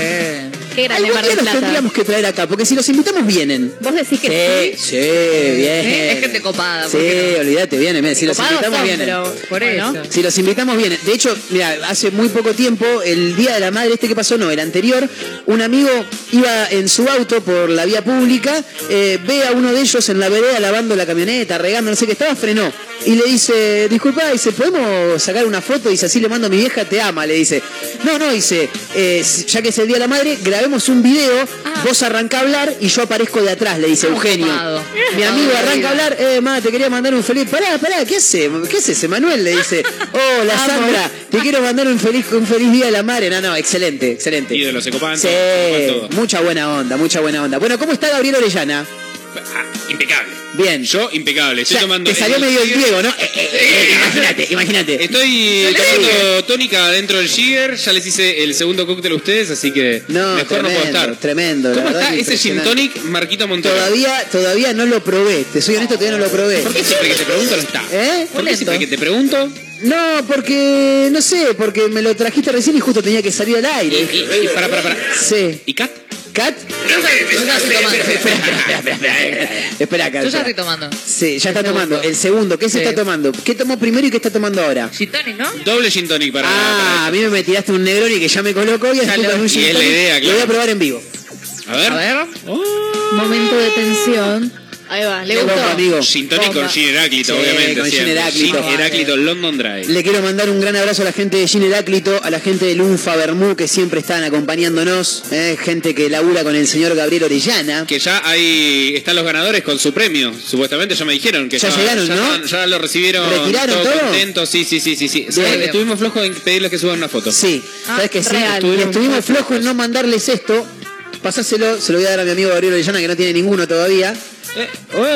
Qué grande Mar los tendríamos que traer acá, porque si los invitamos vienen. ¿Vos decís que sí? Sí, bien. Es gente copada. Sí, olvídate, vienen, vienen. Si los invitamos son, vienen. pero Por. Si los invitamos vienen. De hecho, mira, hace muy poco tiempo, el Día de la Madre, este que pasó, no, el anterior, un amigo iba en su auto por la vía pública, eh, ve a uno de ellos en la vereda lavando la camioneta, regando, no sé qué estaba, frenó. Y le dice, disculpa, dice, ¿podemos sacar una foto? Dice, así le mando a mi vieja, te ama, le dice. No, no, dice, eh, ya que es el Día de la Madre, grabemos un video, vos arranca a hablar y yo aparezco de atrás, le dice Ah, Eugenio. Mi amigo Ah, arranca a hablar, eh, ma, te quería mandar un feliz. Pará, pará, ¿qué hace? ¿Qué hace Manuel? Le dice, hola Vamos. Sandra, te quiero mandar un feliz, un feliz día de la madre. No, no, excelente, excelente. Ídolos, se copan Sí, todo, se copan todo. mucha buena onda, mucha buena onda. Bueno, ¿cómo está Gabriel Orellana? Ah, impecable. Bien. Yo, impecable. Estoy tomando. te salió el- medio el Diego, ¿no? Eh, eh, eh, imagínate, imagínate. Estoy tomando tónica dentro del Jigger. Ya les hice el segundo cóctel a ustedes, así que No, mejor tremendo, no puedo estar. tremendo. ¿Cómo está ese gin tonic Marquito Montero? Todavía, todavía no lo probé. Te soy honesto, todavía no lo probé. ¿Por qué siempre que te pregunto no está? ¿Eh? ¿Por qué siempre que te pregunto? No, porque, no sé, porque me lo trajiste recién y justo tenía que salir al aire. y, y para, para, para. Sí. ¿Y Cat? ¿Cat? Espera, espera, espera, espera. Espera, Cat. Yo ya estoy tomando. Sí, ya está tomando. El segundo, ¿qué se está tomando? ¿Qué tomó primero y qué está tomando ahora? Gin tonic, ¿no? Doble gin tonic para. Ah, a mí me tiraste un Negroni que ya me colocó y lo- con un y gin es la tonic. idea, Lo voy a probar en vivo. a ver. A ver. Momento de tensión. Ahí va, le gustó. amigo. Bomba. Gin Heráclito, Sí, obviamente. con Gin. Heráclito. Gin Heráclito London Dry. Le quiero mandar un gran abrazo a la gente de Gin Heráclito, a la gente de Lunfa Bermú que siempre están acompañándonos, eh, gente que labura con el señor Gabriel Orellana. Que ya hay están los ganadores con su premio. Supuestamente ya me dijeron que Ya llegaron, ya, ¿no? estaban- ya lo recibieron. ¿Retiraron todo? contentos. Sí, sí, sí, sí. sí. Estuvimos flojos en pedirles que suban una foto. Sí, sabes que sí, estuvimos, estuvimos flojos en no mandarles esto. Pasáselo, se lo voy a dar a mi amigo Gabriel Orellana que no tiene ninguno todavía. Eh.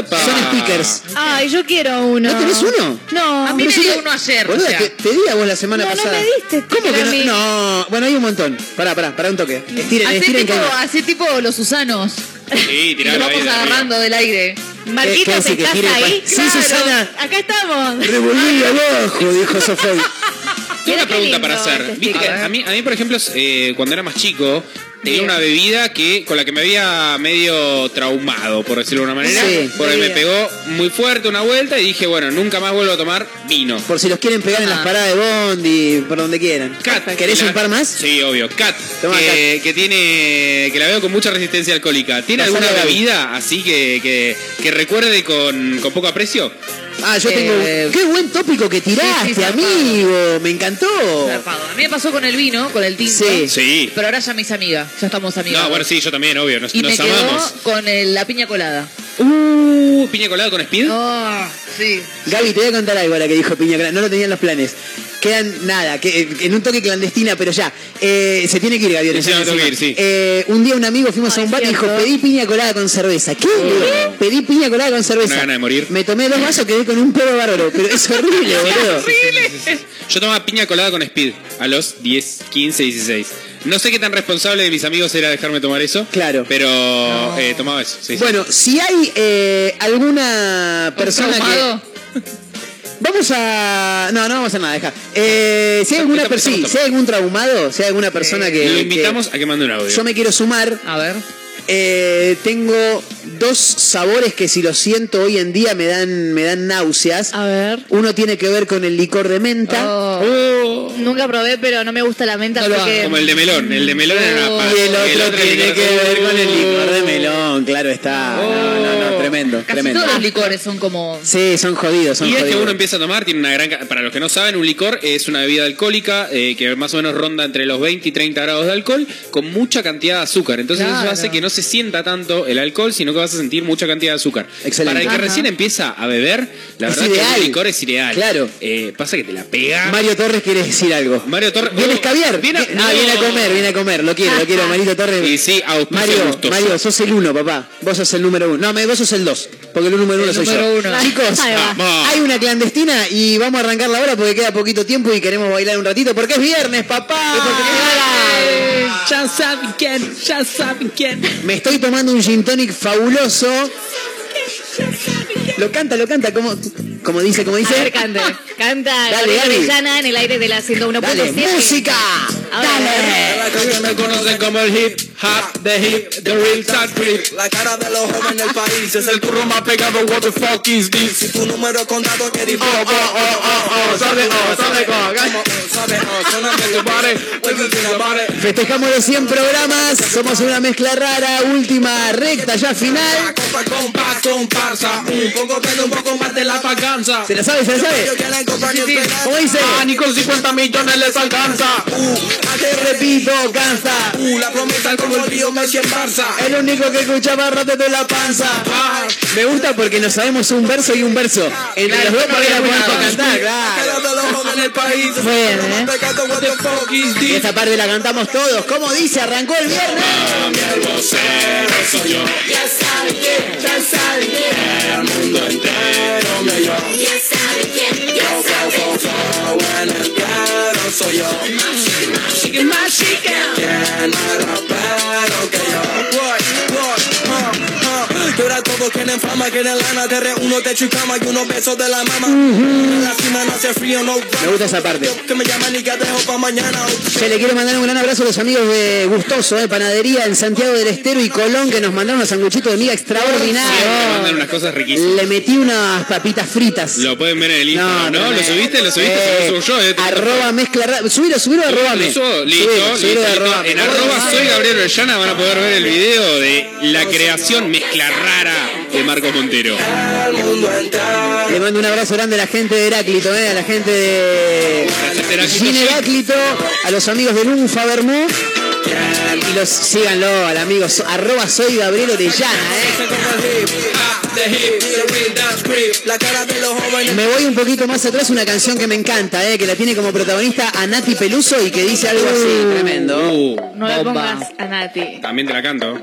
Son stickers. Ay, yo quiero uno. ¿No tenés uno? No. A mí me dio uno ayer, Boluda, o sea. que te di a vos la semana No, no pasada. me diste, ¿Cómo que a mí- no? No, bueno, hay un montón. Pará, pará, pará un toque. Estiren, Hace estiren tipo, que hace tipo los Susanos. Sí, [LAUGHS] Y lo vamos agarrando del aire. Marquitos, ¿Qué- qué hace que ¿estás tire pa- ahí? Sí, Susana. Acá estamos. Revolví [LAUGHS] abajo, dijo Sofía. Tengo una pregunta para hacer. este Viste que a mí, a mí, por ejemplo, eh, cuando era más chico, tenía Bien. una bebida que con la que me había medio traumado, por decirlo de una manera. Sí. porque me pegó muy fuerte una vuelta y dije, bueno, nunca más vuelvo a tomar vino. Por si los quieren pegar en las paradas de Bondi, por donde quieran. Cat. ¿Querés La- un par más? Sí, obvio. Cat. Toma, que, que tiene. que la veo con mucha resistencia alcohólica. ¿Tiene Pasale alguna bebida así que, que, que recuerde con, con poco aprecio? Ah, yo tengo. Eh, Qué buen tópico que tiraste, sí, amigo. Me encantó. Zarpado. A mí me pasó con el vino, con el tinto. Sí. Sí. Pero ahora ya me hice amiga. Ya estamos amigas. No, bueno, sí, yo también, obvio. Nos, Y nos me quedó amamos. con el- la piña colada. Uh, piña colada con speed. Oh, sí. Gaby, te voy a contar algo a la que dijo Piña Clara. No lo tenían los planes. Quedan nada, que, en un toque clandestina, pero ya. Eh, se tiene que ir, que encima. ir, sí. Eh, un día un amigo fuimos a un bar y dijo, pedí piña colada con cerveza. ¿Qué? Pedí piña colada con cerveza. Una gana de morir. Me tomé dos vasos, quedé con un pedo bárbaro. Pero es horrible, [LAUGHS] boludo. Yo tomaba piña colada con speed a los 10, 15, 16. No sé qué tan responsable de mis amigos era dejarme tomar eso. Claro. Pero eh, tomaba eso. sí, sí. Bueno, si hay eh, alguna persona que... Vamos a... No, no vamos a hacer nada, deja. Eh, si hay alguna Estamos- persona, estamos- si hay algún traumado, si hay alguna persona que... Lo invitamos a que mande un audio. Yo me quiero sumar. A ver. Eh, tengo dos sabores que si los siento hoy en día me dan, me dan náuseas. A ver. Uno tiene que ver con el licor de menta. Oh. Nunca probé, pero no me gusta la menta No porque... Como el de melón. El de melón era una paz. Y el otro tiene licor- que ver con el licor de melón, claro está. No, no, no, tremendo, Casi tremendo. todos los licores son como. Sí, son jodidos, son Y es que uno empieza a tomar, tiene una gran... Para los que no saben, un licor es una bebida alcohólica eh, que más o menos ronda entre los 20 y 30 grados de alcohol con mucha cantidad de azúcar. Entonces eso hace que no se sienta tanto el alcohol, sino que vas a sentir mucha cantidad de azúcar. Excelente. Para el que Ajá. recién empieza a beber, la Es verdad que ideal. un licor es ideal. Claro. Eh, pasa que te la pega. Mario Torres quiere decir algo. Mario Torres... ¿Viene a Oh, viene a- Ah, no. viene a comer, viene a comer. Lo quiero, lo quiero. Marito Torres. [LAUGHS] Y sí, auspicia Mario, gustoso. Mario, sos el uno, papá. Vos sos el número uno. No, me- vos sos el dos. Porque el número uno El soy número yo. uno. Chicos, hay una clandestina y vamos a arrancarla ahora porque queda poquito tiempo y queremos bailar un ratito porque es viernes, papá. Ya saben quién, ya saben quién. Me estoy tomando un gin tonic fabuloso. Lo canta, lo canta, como, como dice, como A dice. ver, cante. Canta Dale. Orellana en el aire de la 101.7. Dale, música. Ahora. Dale. Me conocen como el hip hop, the hip, the real sad trip. La cara de los jóvenes del país Es el curro más pegado, what the fuck is this? Si tu número es contado que Oh, oh, oh, oh, oh, sabe, oh, sabe, oh, Sabe, oh, tu body, wiggle to the body. Festejamos los 100 programas, somos una mezcla rara, última recta ya final. Copa, compa, comparsa Un poco pero un poco más de la ¿Se la sabe, se la sabe? ¿Cómo dice? Ah, ni con 50 millones les alcanza. Uh, Te repito, cansa. uh, la promesa como el río Messi en Barça El único que escuchaba rato de la panza. Ah, Me gusta porque nos sabemos un verso y un verso. Entre los dos para cantar, claro. jóvenes del país Muy bien, ¿eh? Y this? esta parte la cantamos todos. ¿Cómo dice? Arrancó el viernes. El yo. Ya saben ya saben El mundo entero me oyó. Ya saben quién, ya saben quién En el claro soy yo Chicken, my chicken. ¿Quién más rapero quieren fama, quieren lana Te reúno, techo y cama y unos besos de la mama En la cima no hace frío, no Me gusta esa parte. Que me llaman y que dejo pa' mañana Che, le quiero mandar un gran abrazo a los amigos de Gustoso, eh, Panadería en Santiago del Estero y Colón, que nos mandaron unos sanguchitos de miga Siempre mandan extraordinarios. unas cosas riquísimas. Le metí unas papitas fritas. Lo pueden ver en el Instagram, ¿no? ¿Lo subiste? ¿Lo subiste? Eh, Se lo subo yo, eh. Arroba mezcla Subilo, subilo, subo, listo, Subilo, listo, subilo de listo. arrobame. En arroba soy Gabriel Orellana van a poder ver el video de la creación mezcla rara de Marcos Montero. Le mando un abrazo grande a la gente de Heráclito, ¿eh? a la gente de sí. Heráclito, a los amigos de Lunfa Bermú. Y los síganlo al amigo so- arroba soy Gabriel Orellana, ¿eh? Me voy un poquito más atrás, una canción que me encanta, ¿eh? que la tiene como protagonista a Nati Peluso y que dice algo así, tremendo. Uh, No le Bomba. pongas a Nati. también te la canto.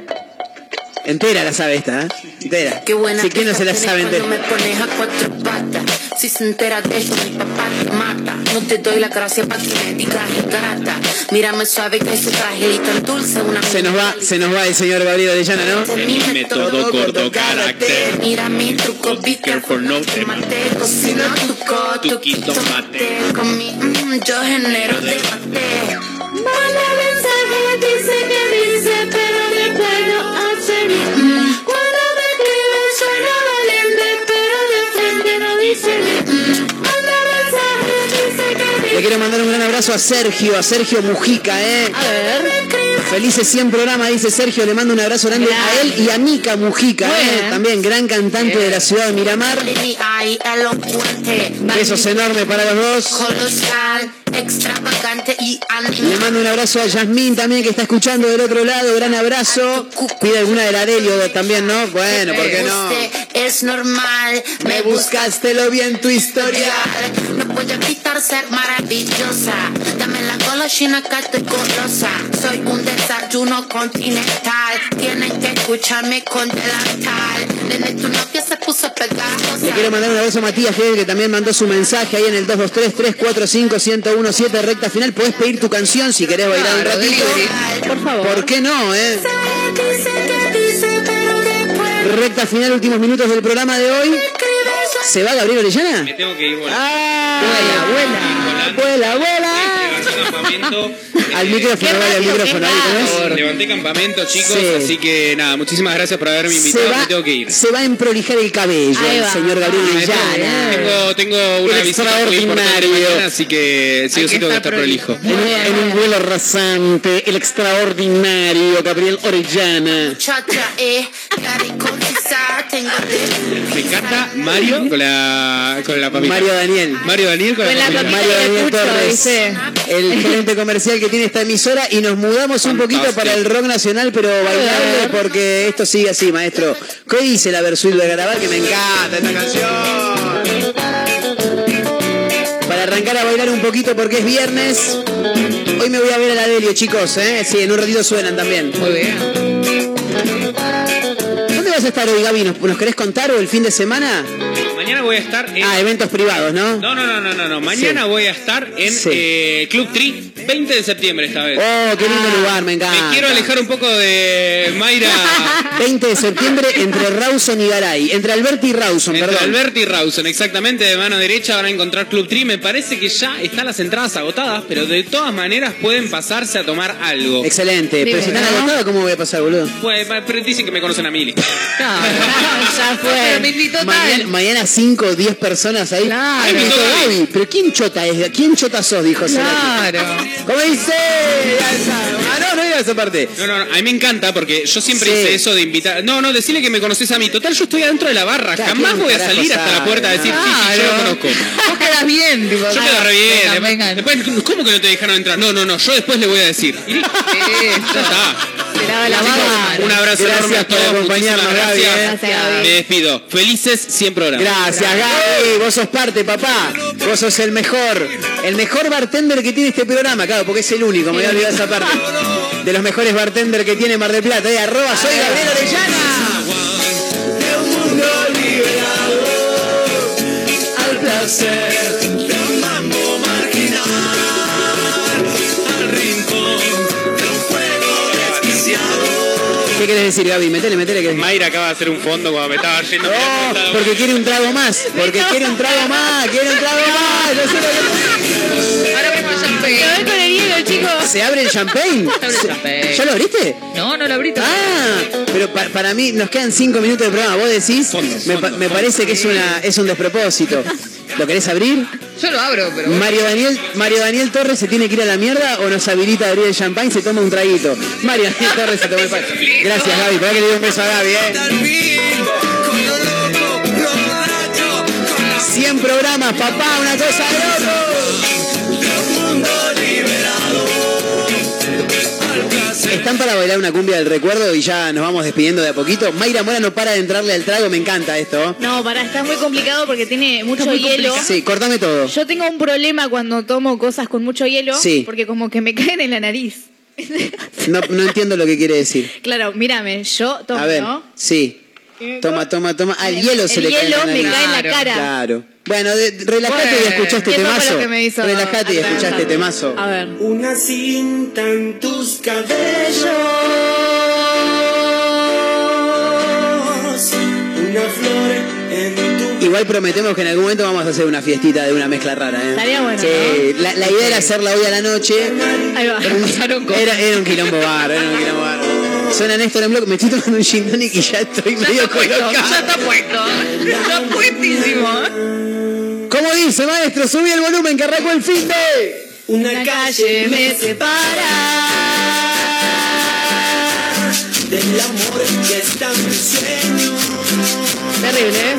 Entera la sabe esta, ¿eh? Entera. Qué buena Si quién no se la sabe entera. cuando me pones a cuatro patas. Si se entera de esto, mi papá te mata. No te doy la gracia para que me digas ingrata. Mírame suave que ese traje y tan dulce. Una Se nos va, se nos va el señor Gabriel Orellana, ¿no? En mi método corto carácter. Mira mi truco, be careful, no te mate. Cocino tu coto, Tuki tomate. Con mi mm, yo genero debate. Abrazo a Sergio, a Sergio Mujica, ¿eh? A ver. Felices 100 programas, dice Sergio. Le mando un abrazo grande a él y a Mica Mujica, ¿eh? También gran cantante de la ciudad de Miramar. Besos enormes para los dos. colosal. Mando un abrazo a Yasmín también que está escuchando del otro lado. Gran abrazo. Pide alguna de la Delio también, ¿no? Bueno, ¿por qué no? Es normal, Me buscaste lo bien tu historia. No puedo evitar ser maravillosa. Dame la golosina que estoy golosa. Soy un desayuno continental. Tienen que escucharme con delantal. Nene, tu novia se puso pegajosa. Le quiero mandar un abrazo a Matías Gel, que también mandó su mensaje ahí en el 223-345-1017, recta final. Podés pedir tu canción si querés bailar un ratito. Por favor. ¿Por qué no, eh? Dice que dice, pero después Recta final, últimos minutos del programa de hoy. ¿Se va Gabriel Orellana? Me tengo que ir volando. ¡Ah! Volando. ¡Vuela, vuela! Levanté campamento. [LAUGHS] Al micrófono, vale, al micrófono. Levanté campamento, chicos. Sí. Así que nada, muchísimas gracias por haberme invitado. va, Me tengo que ir. se va a emprolijar el cabello el señor Gabriel Ah, Orellana. Tengo, tengo una El visita muy importante extraordinario. mañana, así que sí o sí que tengo que estar prolijo. En, un- en un vuelo rasante, el extraordinario Gabriel Orellana. Chacha, eh. Me encanta Mario con la, con la papita. Mario Daniel. Mario Daniel con, Con la papita. papita. Mario Daniel Torres, dice. El gerente comercial que tiene esta emisora y nos mudamos un poquito para el rock nacional, pero bailable porque esto sigue así, maestro. ¿Qué dice la Versuit de Garabal? Que me encanta esta canción. Para arrancar a bailar un poquito porque es viernes. Hoy me voy a ver a la Delio, chicos, ¿eh? Sí, en un ratito suenan también. Muy bien. ¿Dónde vas a estar hoy, Gaby? ¿Nos, nos querés contar o el fin de semana? Mañana voy a estar en... Ah, eventos privados, ¿no? No, no, no, no, no, no. Mañana Sí. voy a estar en Sí. eh, Club Tree, 20 de septiembre esta vez. Oh, qué lindo lugar, me encanta. Me quiero alejar un poco de Mayra [LAUGHS] 20 de septiembre entre Rawson y Garay. Entre Alberti y Rawson, entre perdón. Alberti y Rawson, exactamente de mano derecha van a encontrar Club Tree. Me parece que ya están las entradas agotadas, pero de todas maneras pueden pasarse a tomar algo. Excelente. Pero si están agotados, ¿cómo voy a pasar, boludo? Pues, pero dicen que me conocen a Mili. [LAUGHS] [LAUGHS] ya Pero me fue. invitó Mañana, mañana 5 o 10 personas ahí. Claro. Ay, Gaby. Pero ¿quién chota es? ¿Quién chota sos? Dijo. Claro. ¿Cómo dice? Ah, no, no era esa parte. No, no, no, a mí me encanta porque yo siempre Sí. hice eso de invitar. No, no, decirle que me conoces a mí. Total, yo estoy adentro de la barra. Claro, Jamás ¿quién voy a salir hasta la puerta a decir, sí, sí, yo lo Claro. conozco. Vos quedás bien, tipo. Yo quedo re bien. Vengan, Después, vengan. después, ¿cómo que no te dejaron entrar? No, no, no, yo después le voy a decir. Y. Ya está. La mano. un abrazo Gracias enorme a por todos. acompañarnos, muchísimas Gaby, gracias. ¿eh? Gracias. Me despido. Felices 100 programas. Gracias, Gaby. Vos sos parte, papá. Vos sos el mejor. El mejor bartender que tiene este programa, claro, porque es el único. Me voy a olvidar esa parte. De los mejores bartender que tiene Mar del Plata. Eh, arroba soy Gabriel Orellana. De un mundo liberado al placer querés decir, Gaby? Metele, metele. Que... Mayra acaba de hacer un fondo cuando me estaba yendo. Oh, porque quiere un trago más. Porque quiere un trago más. Quiere un trago más. Yo sé lo que- Ahora mismo Lo champagne. Se abre el champagne. ¿Ya lo abriste? No, no lo abrí. Ah, pero para mí nos quedan cinco minutos de programa. Vos decís, me, parece que es, una, es un despropósito. ¿Lo querés abrir? Yo lo abro, pero. Mario Daniel, Mario Daniel Torres se tiene que ir a la mierda o nos habilita a abrir el champagne se toma un traguito. Mario Daniel Torres se toma el pan. Gracias, Gaby. Para que le dé un beso a Gaby, eh. 100 programas, papá, una cosa de loco. Están para bailar una cumbia del recuerdo y ya nos vamos despidiendo de a poquito. Mayra Mora no para de entrarle al trago, me encanta esto. No, para, está muy complicado porque tiene mucho hielo. complicado. Sí, cortame todo. Yo tengo un problema cuando tomo cosas con mucho hielo, Sí. porque como que me [LAUGHS] caen en la nariz. No, no entiendo lo que quiere decir. Claro, mírame, yo tomo, A ver, ¿no? sí. Toma, toma, toma. Al hielo se El le cae en la hielo me cae en la cara. Claro. Bueno, de- relájate y escucha este temazo. lo que me hizo Relájate y escucha este atravesar. temazo. A ver. Una cinta en tus cabellos. Una flor en tu Igual prometemos que en algún momento vamos a hacer una fiestita de una mezcla rara, ¿eh? Estaría bueno, Sí, la, la idea era hacerla hoy a la noche. Ahí va. Era, era un quilombo bar, era un quilombo bar. Suena Néstor en bloque, me estoy tomando un gin tonic y ya estoy medio colocado. Ya está puesto. [LAUGHS] Está puestísimo. ¿Cómo dice, maestro? Subí el volumen que arrancó el fin de... Una calle me separa del amor que está en mi sueño. Terrible, ¿eh?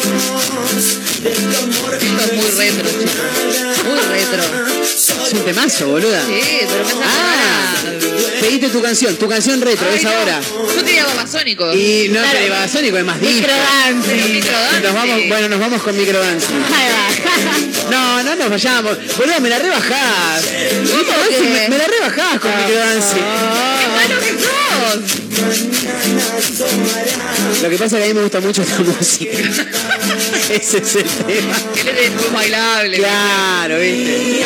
Del amor Esto es muy retro, chicos. Muy retro. Es un temazo, boluda. Sí, pero Ah, pediste tu canción, tu canción retro, es ahora. Yo tenía babasónicos. Y no, pero Babasónico es más disco. Microdance. Microdance. Nos vamos, bueno, nos vamos con microdance. No, no nos vayamos. Boludo, me la rebajás. qué? Me, me la rebajás con microdance. ¡Qué malo que sos! Lo que pasa es que a mí me gusta mucho esta música. [LAUGHS] Ese es el tema. Él es muy bailable. Claro, viste.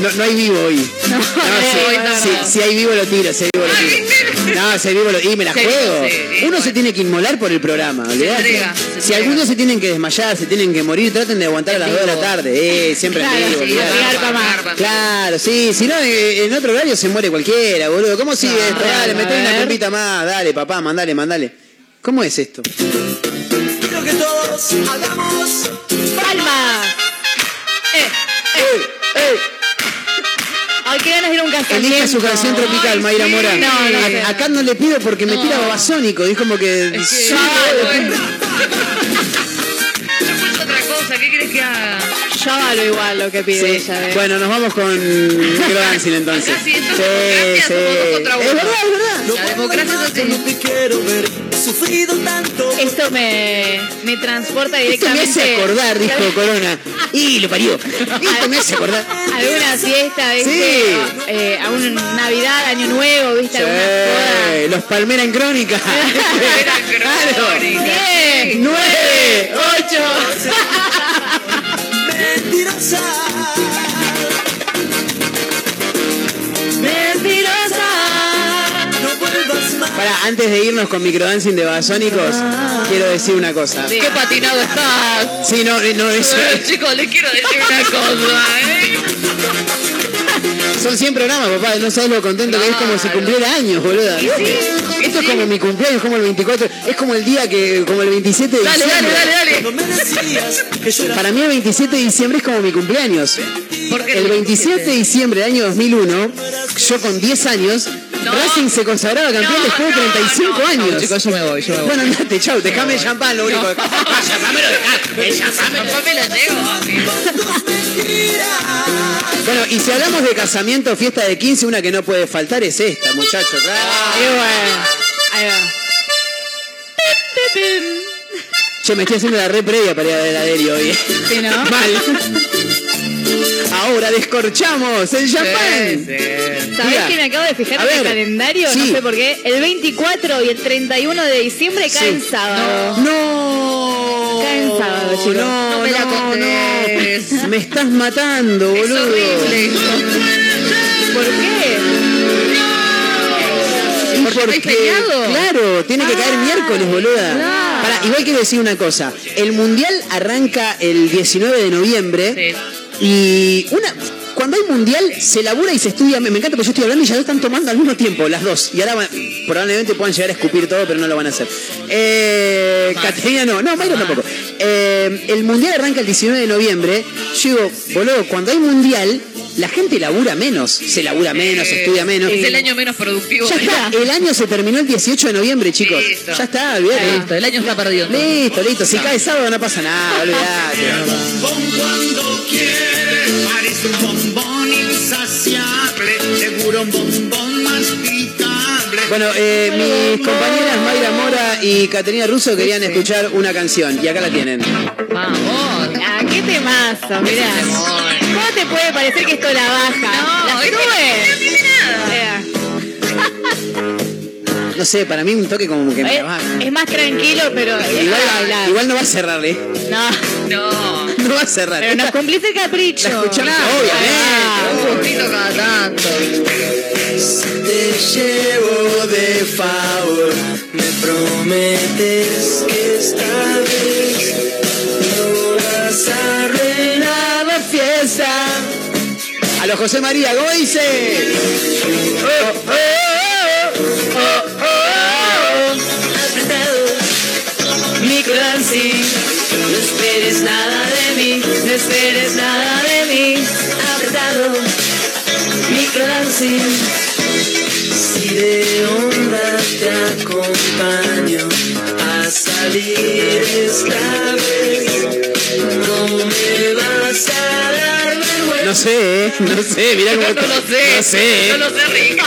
No, no hay vivo hoy. [LAUGHS] No, hoy no, si, no. si- si hay vivo lo tiro, si hay vivo lo tiro. No, si hay vivo lo Y me la Sí, juego. sí, Uno se tiene que inmolar por el programa, olvidate. entrega, se Si algunos se tienen que desmayar, se tienen que morir, traten de aguantar a las 2 de la tarde. Eh, siempre en Claro, vivo, sí. Claro, sí, si no, en otro horario se muere cualquiera, boludo. ¿Cómo sigue esto? Dale, metele una ver. compita más, dale, papá, mandale, mandale. ¿Cómo es esto? Quiero que todos hagamos Ay, qué ganas de ir a un casamiento. Elija su canción tropical, Mayra sí. Mora. No, no A- sé. Acá no le pido porque me tira babasónico. Es como que. Es que Sí, [LAUGHS] otra cosa, ¿qué querés que haga? Yo hago igual lo que pide Sí. ella. ¿eh? Bueno, nos vamos con microdancing entonces. Acá sí, esto es verdad, es verdad. La democracia es así. no te quiero ver sufrido tanto. Esto me, me transporta Esto me directamente. hace acordar, dijo Corona. Y lo parió. Esto me hace acordar. Alguna fiesta, ¿viste? Sí. Eh, a un Navidad, Año Nuevo, ¿viste? Alguna joda. Sí, los Palmera en Crónica. [LAUGHS] claro. Diez, Nueve, ocho. [LAUGHS] antes de irnos con microdancing de Babasónicos, quiero decir una cosa. ¡Qué patinado estás! Sí, no, no, eso. Eh, Chicos, les quiero decir una [LAUGHS] cosa, ¿eh? Son 100 programas, papá. No sabes lo contento que es como si cumpliera años, boluda. Esto es como mi cumpleaños, como el 24. Es como el día que. como el 27 de Dale, diciembre. dale, dale, dale. No me decías que yo era Para mí el 27 de diciembre es como mi cumpleaños. Porque El 27 de diciembre del año 2001, yo con 10 años, No. Racing se consagraba campeón No, después de no, 35 no, años. chicos, yo me voy, yo me voy. Bueno, andate, chau, dejame el champán, lo único. Ah, [LAUGHS] champán lo el champán me lo la llevo. Bueno, y si hablamos de casamiento, fiesta de 15, una que no puede faltar es esta, muchachos. Y Claro. bueno, ahí va. Che, me estoy haciendo la re previa para ir a ver a Deli hoy. Sí, ¿no? [LAUGHS] Mal. Ahora descorchamos el champán. ¿Sabés Mira, que me acabo de fijar en el calendario? sí. No sé por qué. El 24 y el 31 de diciembre caen Sí. sábado. No. Caen sábado, chicos. No, No me la contés. no. Me estás matando, Es boludo. horrible. ¿Por qué? ¿Porque no? Claro, tiene que caer Ah, miércoles, boluda. Pará, igual quiero decir una cosa. El mundial arranca el 19 de noviembre. Y una. Cuando hay mundial, se labura y se estudia. Me, me encanta porque yo estoy hablando y ya dos están tomando al mismo tiempo, las dos. Y ahora probablemente puedan llegar a escupir todo, pero no lo van a hacer. Eh, Caterina no, no, Mayra tampoco. Eh, el mundial arranca el 19 de noviembre. Yo digo, boludo, cuando hay mundial, la gente labura menos. Se labura menos, estudia menos. Es el año menos productivo. Ya está, el año se terminó el 18 de noviembre, chicos. Listo. Ya está, olvídate. Listo, el año está perdido. Listo, listo. Si cae sábado no pasa nada, olvídate. Cuando un bombón masticable. Bueno, eh, mis compañeras Mayra Mora y Caterina Russo querían escuchar una canción y acá la tienen. Vamos. Ah, qué temazo, mirá. ¿Cómo te puede parecer que esto la baja? la sube. No [LAUGHS] sé, para mí un toque como que me la baja. Es, es más tranquilo, pero es Igual, bailar. igual no va a cerrarle. No, No. No va a cerrar. pero nos cumplís el capricho. La escuchamos, obviamente. un cada tanto. Te llevo de favor, me prometes que esta vez no vas a arruinar la fiesta. A los José María, ¿cómo dice? Oh, oh, oh, oh, oh. Esperes nada de mí. Apretado, mi corazón. Si de onda te acompaño a salir esta vez, no me vas a dar vergüenza. No sé, ¿eh? No sé, mirá cómo... [LAUGHS] No lo sé. No sé, ¿eh? No lo sé, Rick.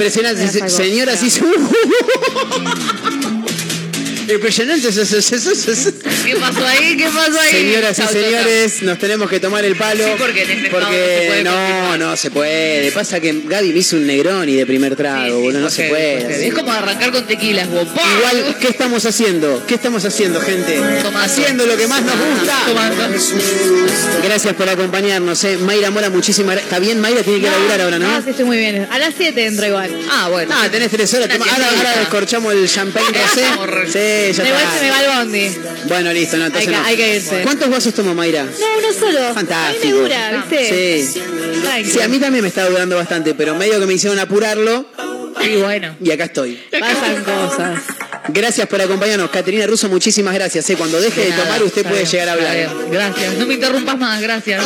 Impresionante, señoras [LAUGHS] y Impresionante. ¿Qué pasó ahí? ¿Qué pasó ahí? Señoras y Chau, chau, chau. señores, nos tenemos que tomar el palo. Sí, porque no se porque puede no, no se puede. Pasa que Gaby me hizo un Negroni de primer trago, Sí, sí, boludo, no se puede. Es como arrancar con tequilas. Igual, ¿qué estamos haciendo? ¿Qué estamos haciendo, gente? Tomando. Haciendo lo que más nos gusta. Tomando. Gracias por acompañarnos, eh. Mayra Mora, muchísimas gracias. ¿Está bien, Mayra? Tiene que laburar ahora, ¿no? No, sí, estoy muy bien. A las 7 entro igual. Ah, bueno. Ah, tenés tres horas. Una Toma- Ahora, ahora descorchamos el champagne [LAUGHS] rosé. Sí, ya Igual se me está. va el bondi. Bueno, listo, no, entonces Hay que- no. hay que irse. ¿Cuántos vasos tomó Mayra? No, uno solo. Fantástico. A mí me dura, ¿viste? Sí. Sí, a mí también me estaba durando bastante, pero medio que me hicieron apurarlo Y bueno. y acá estoy. Pasan cosas. Gracias por acompañarnos. Caterina Russo, muchísimas gracias. eh. Cuando deje de, nada, tomar, usted está puede bien, llegar a está hablar. bien. Gracias. No me interrumpas más, gracias.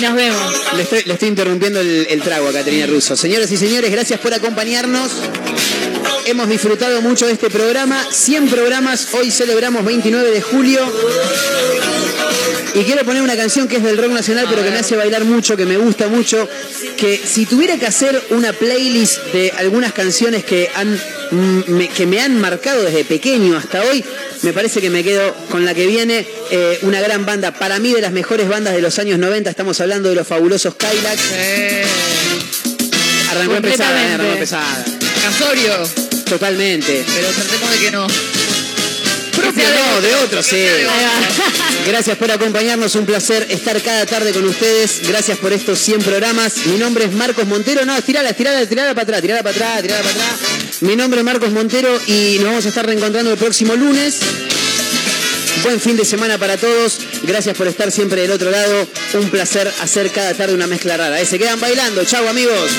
Nos vemos. Le estoy, le estoy interrumpiendo el, el trago a Caterina Russo. Señoras y señores, gracias por acompañarnos. Hemos disfrutado mucho de este programa. 100 programas. Hoy celebramos 29 de julio. Y quiero poner una canción que es del rock nacional, pero que me hace bailar mucho, que me gusta mucho. Que si tuviera que hacer una playlist de algunas canciones que, han, mm, me, que me han marcado desde pequeño hasta hoy, me parece que me quedo con la que viene. eh, una gran banda, para mí de las mejores bandas de los años 90. Estamos hablando de los fabulosos Kylax. Arrancó empezada, eh, arrancó empezada. Casorio. Totalmente. Pero tratemos de que no. Propio no, de otro, sí. [LAUGHS] Gracias por acompañarnos, un placer estar cada tarde con ustedes. Gracias por estos 100 programas. Mi nombre es Marcos Montero. No, estirala, estirala, estirala para atrás, tirala para atrás, tirala para atrás. Mi nombre es Marcos Montero y nos vamos a estar reencontrando el próximo lunes. Buen fin de semana para todos. Gracias por estar siempre del otro lado. Un placer hacer cada tarde una mezcla rara. Eh, Se quedan bailando. Chau, amigos.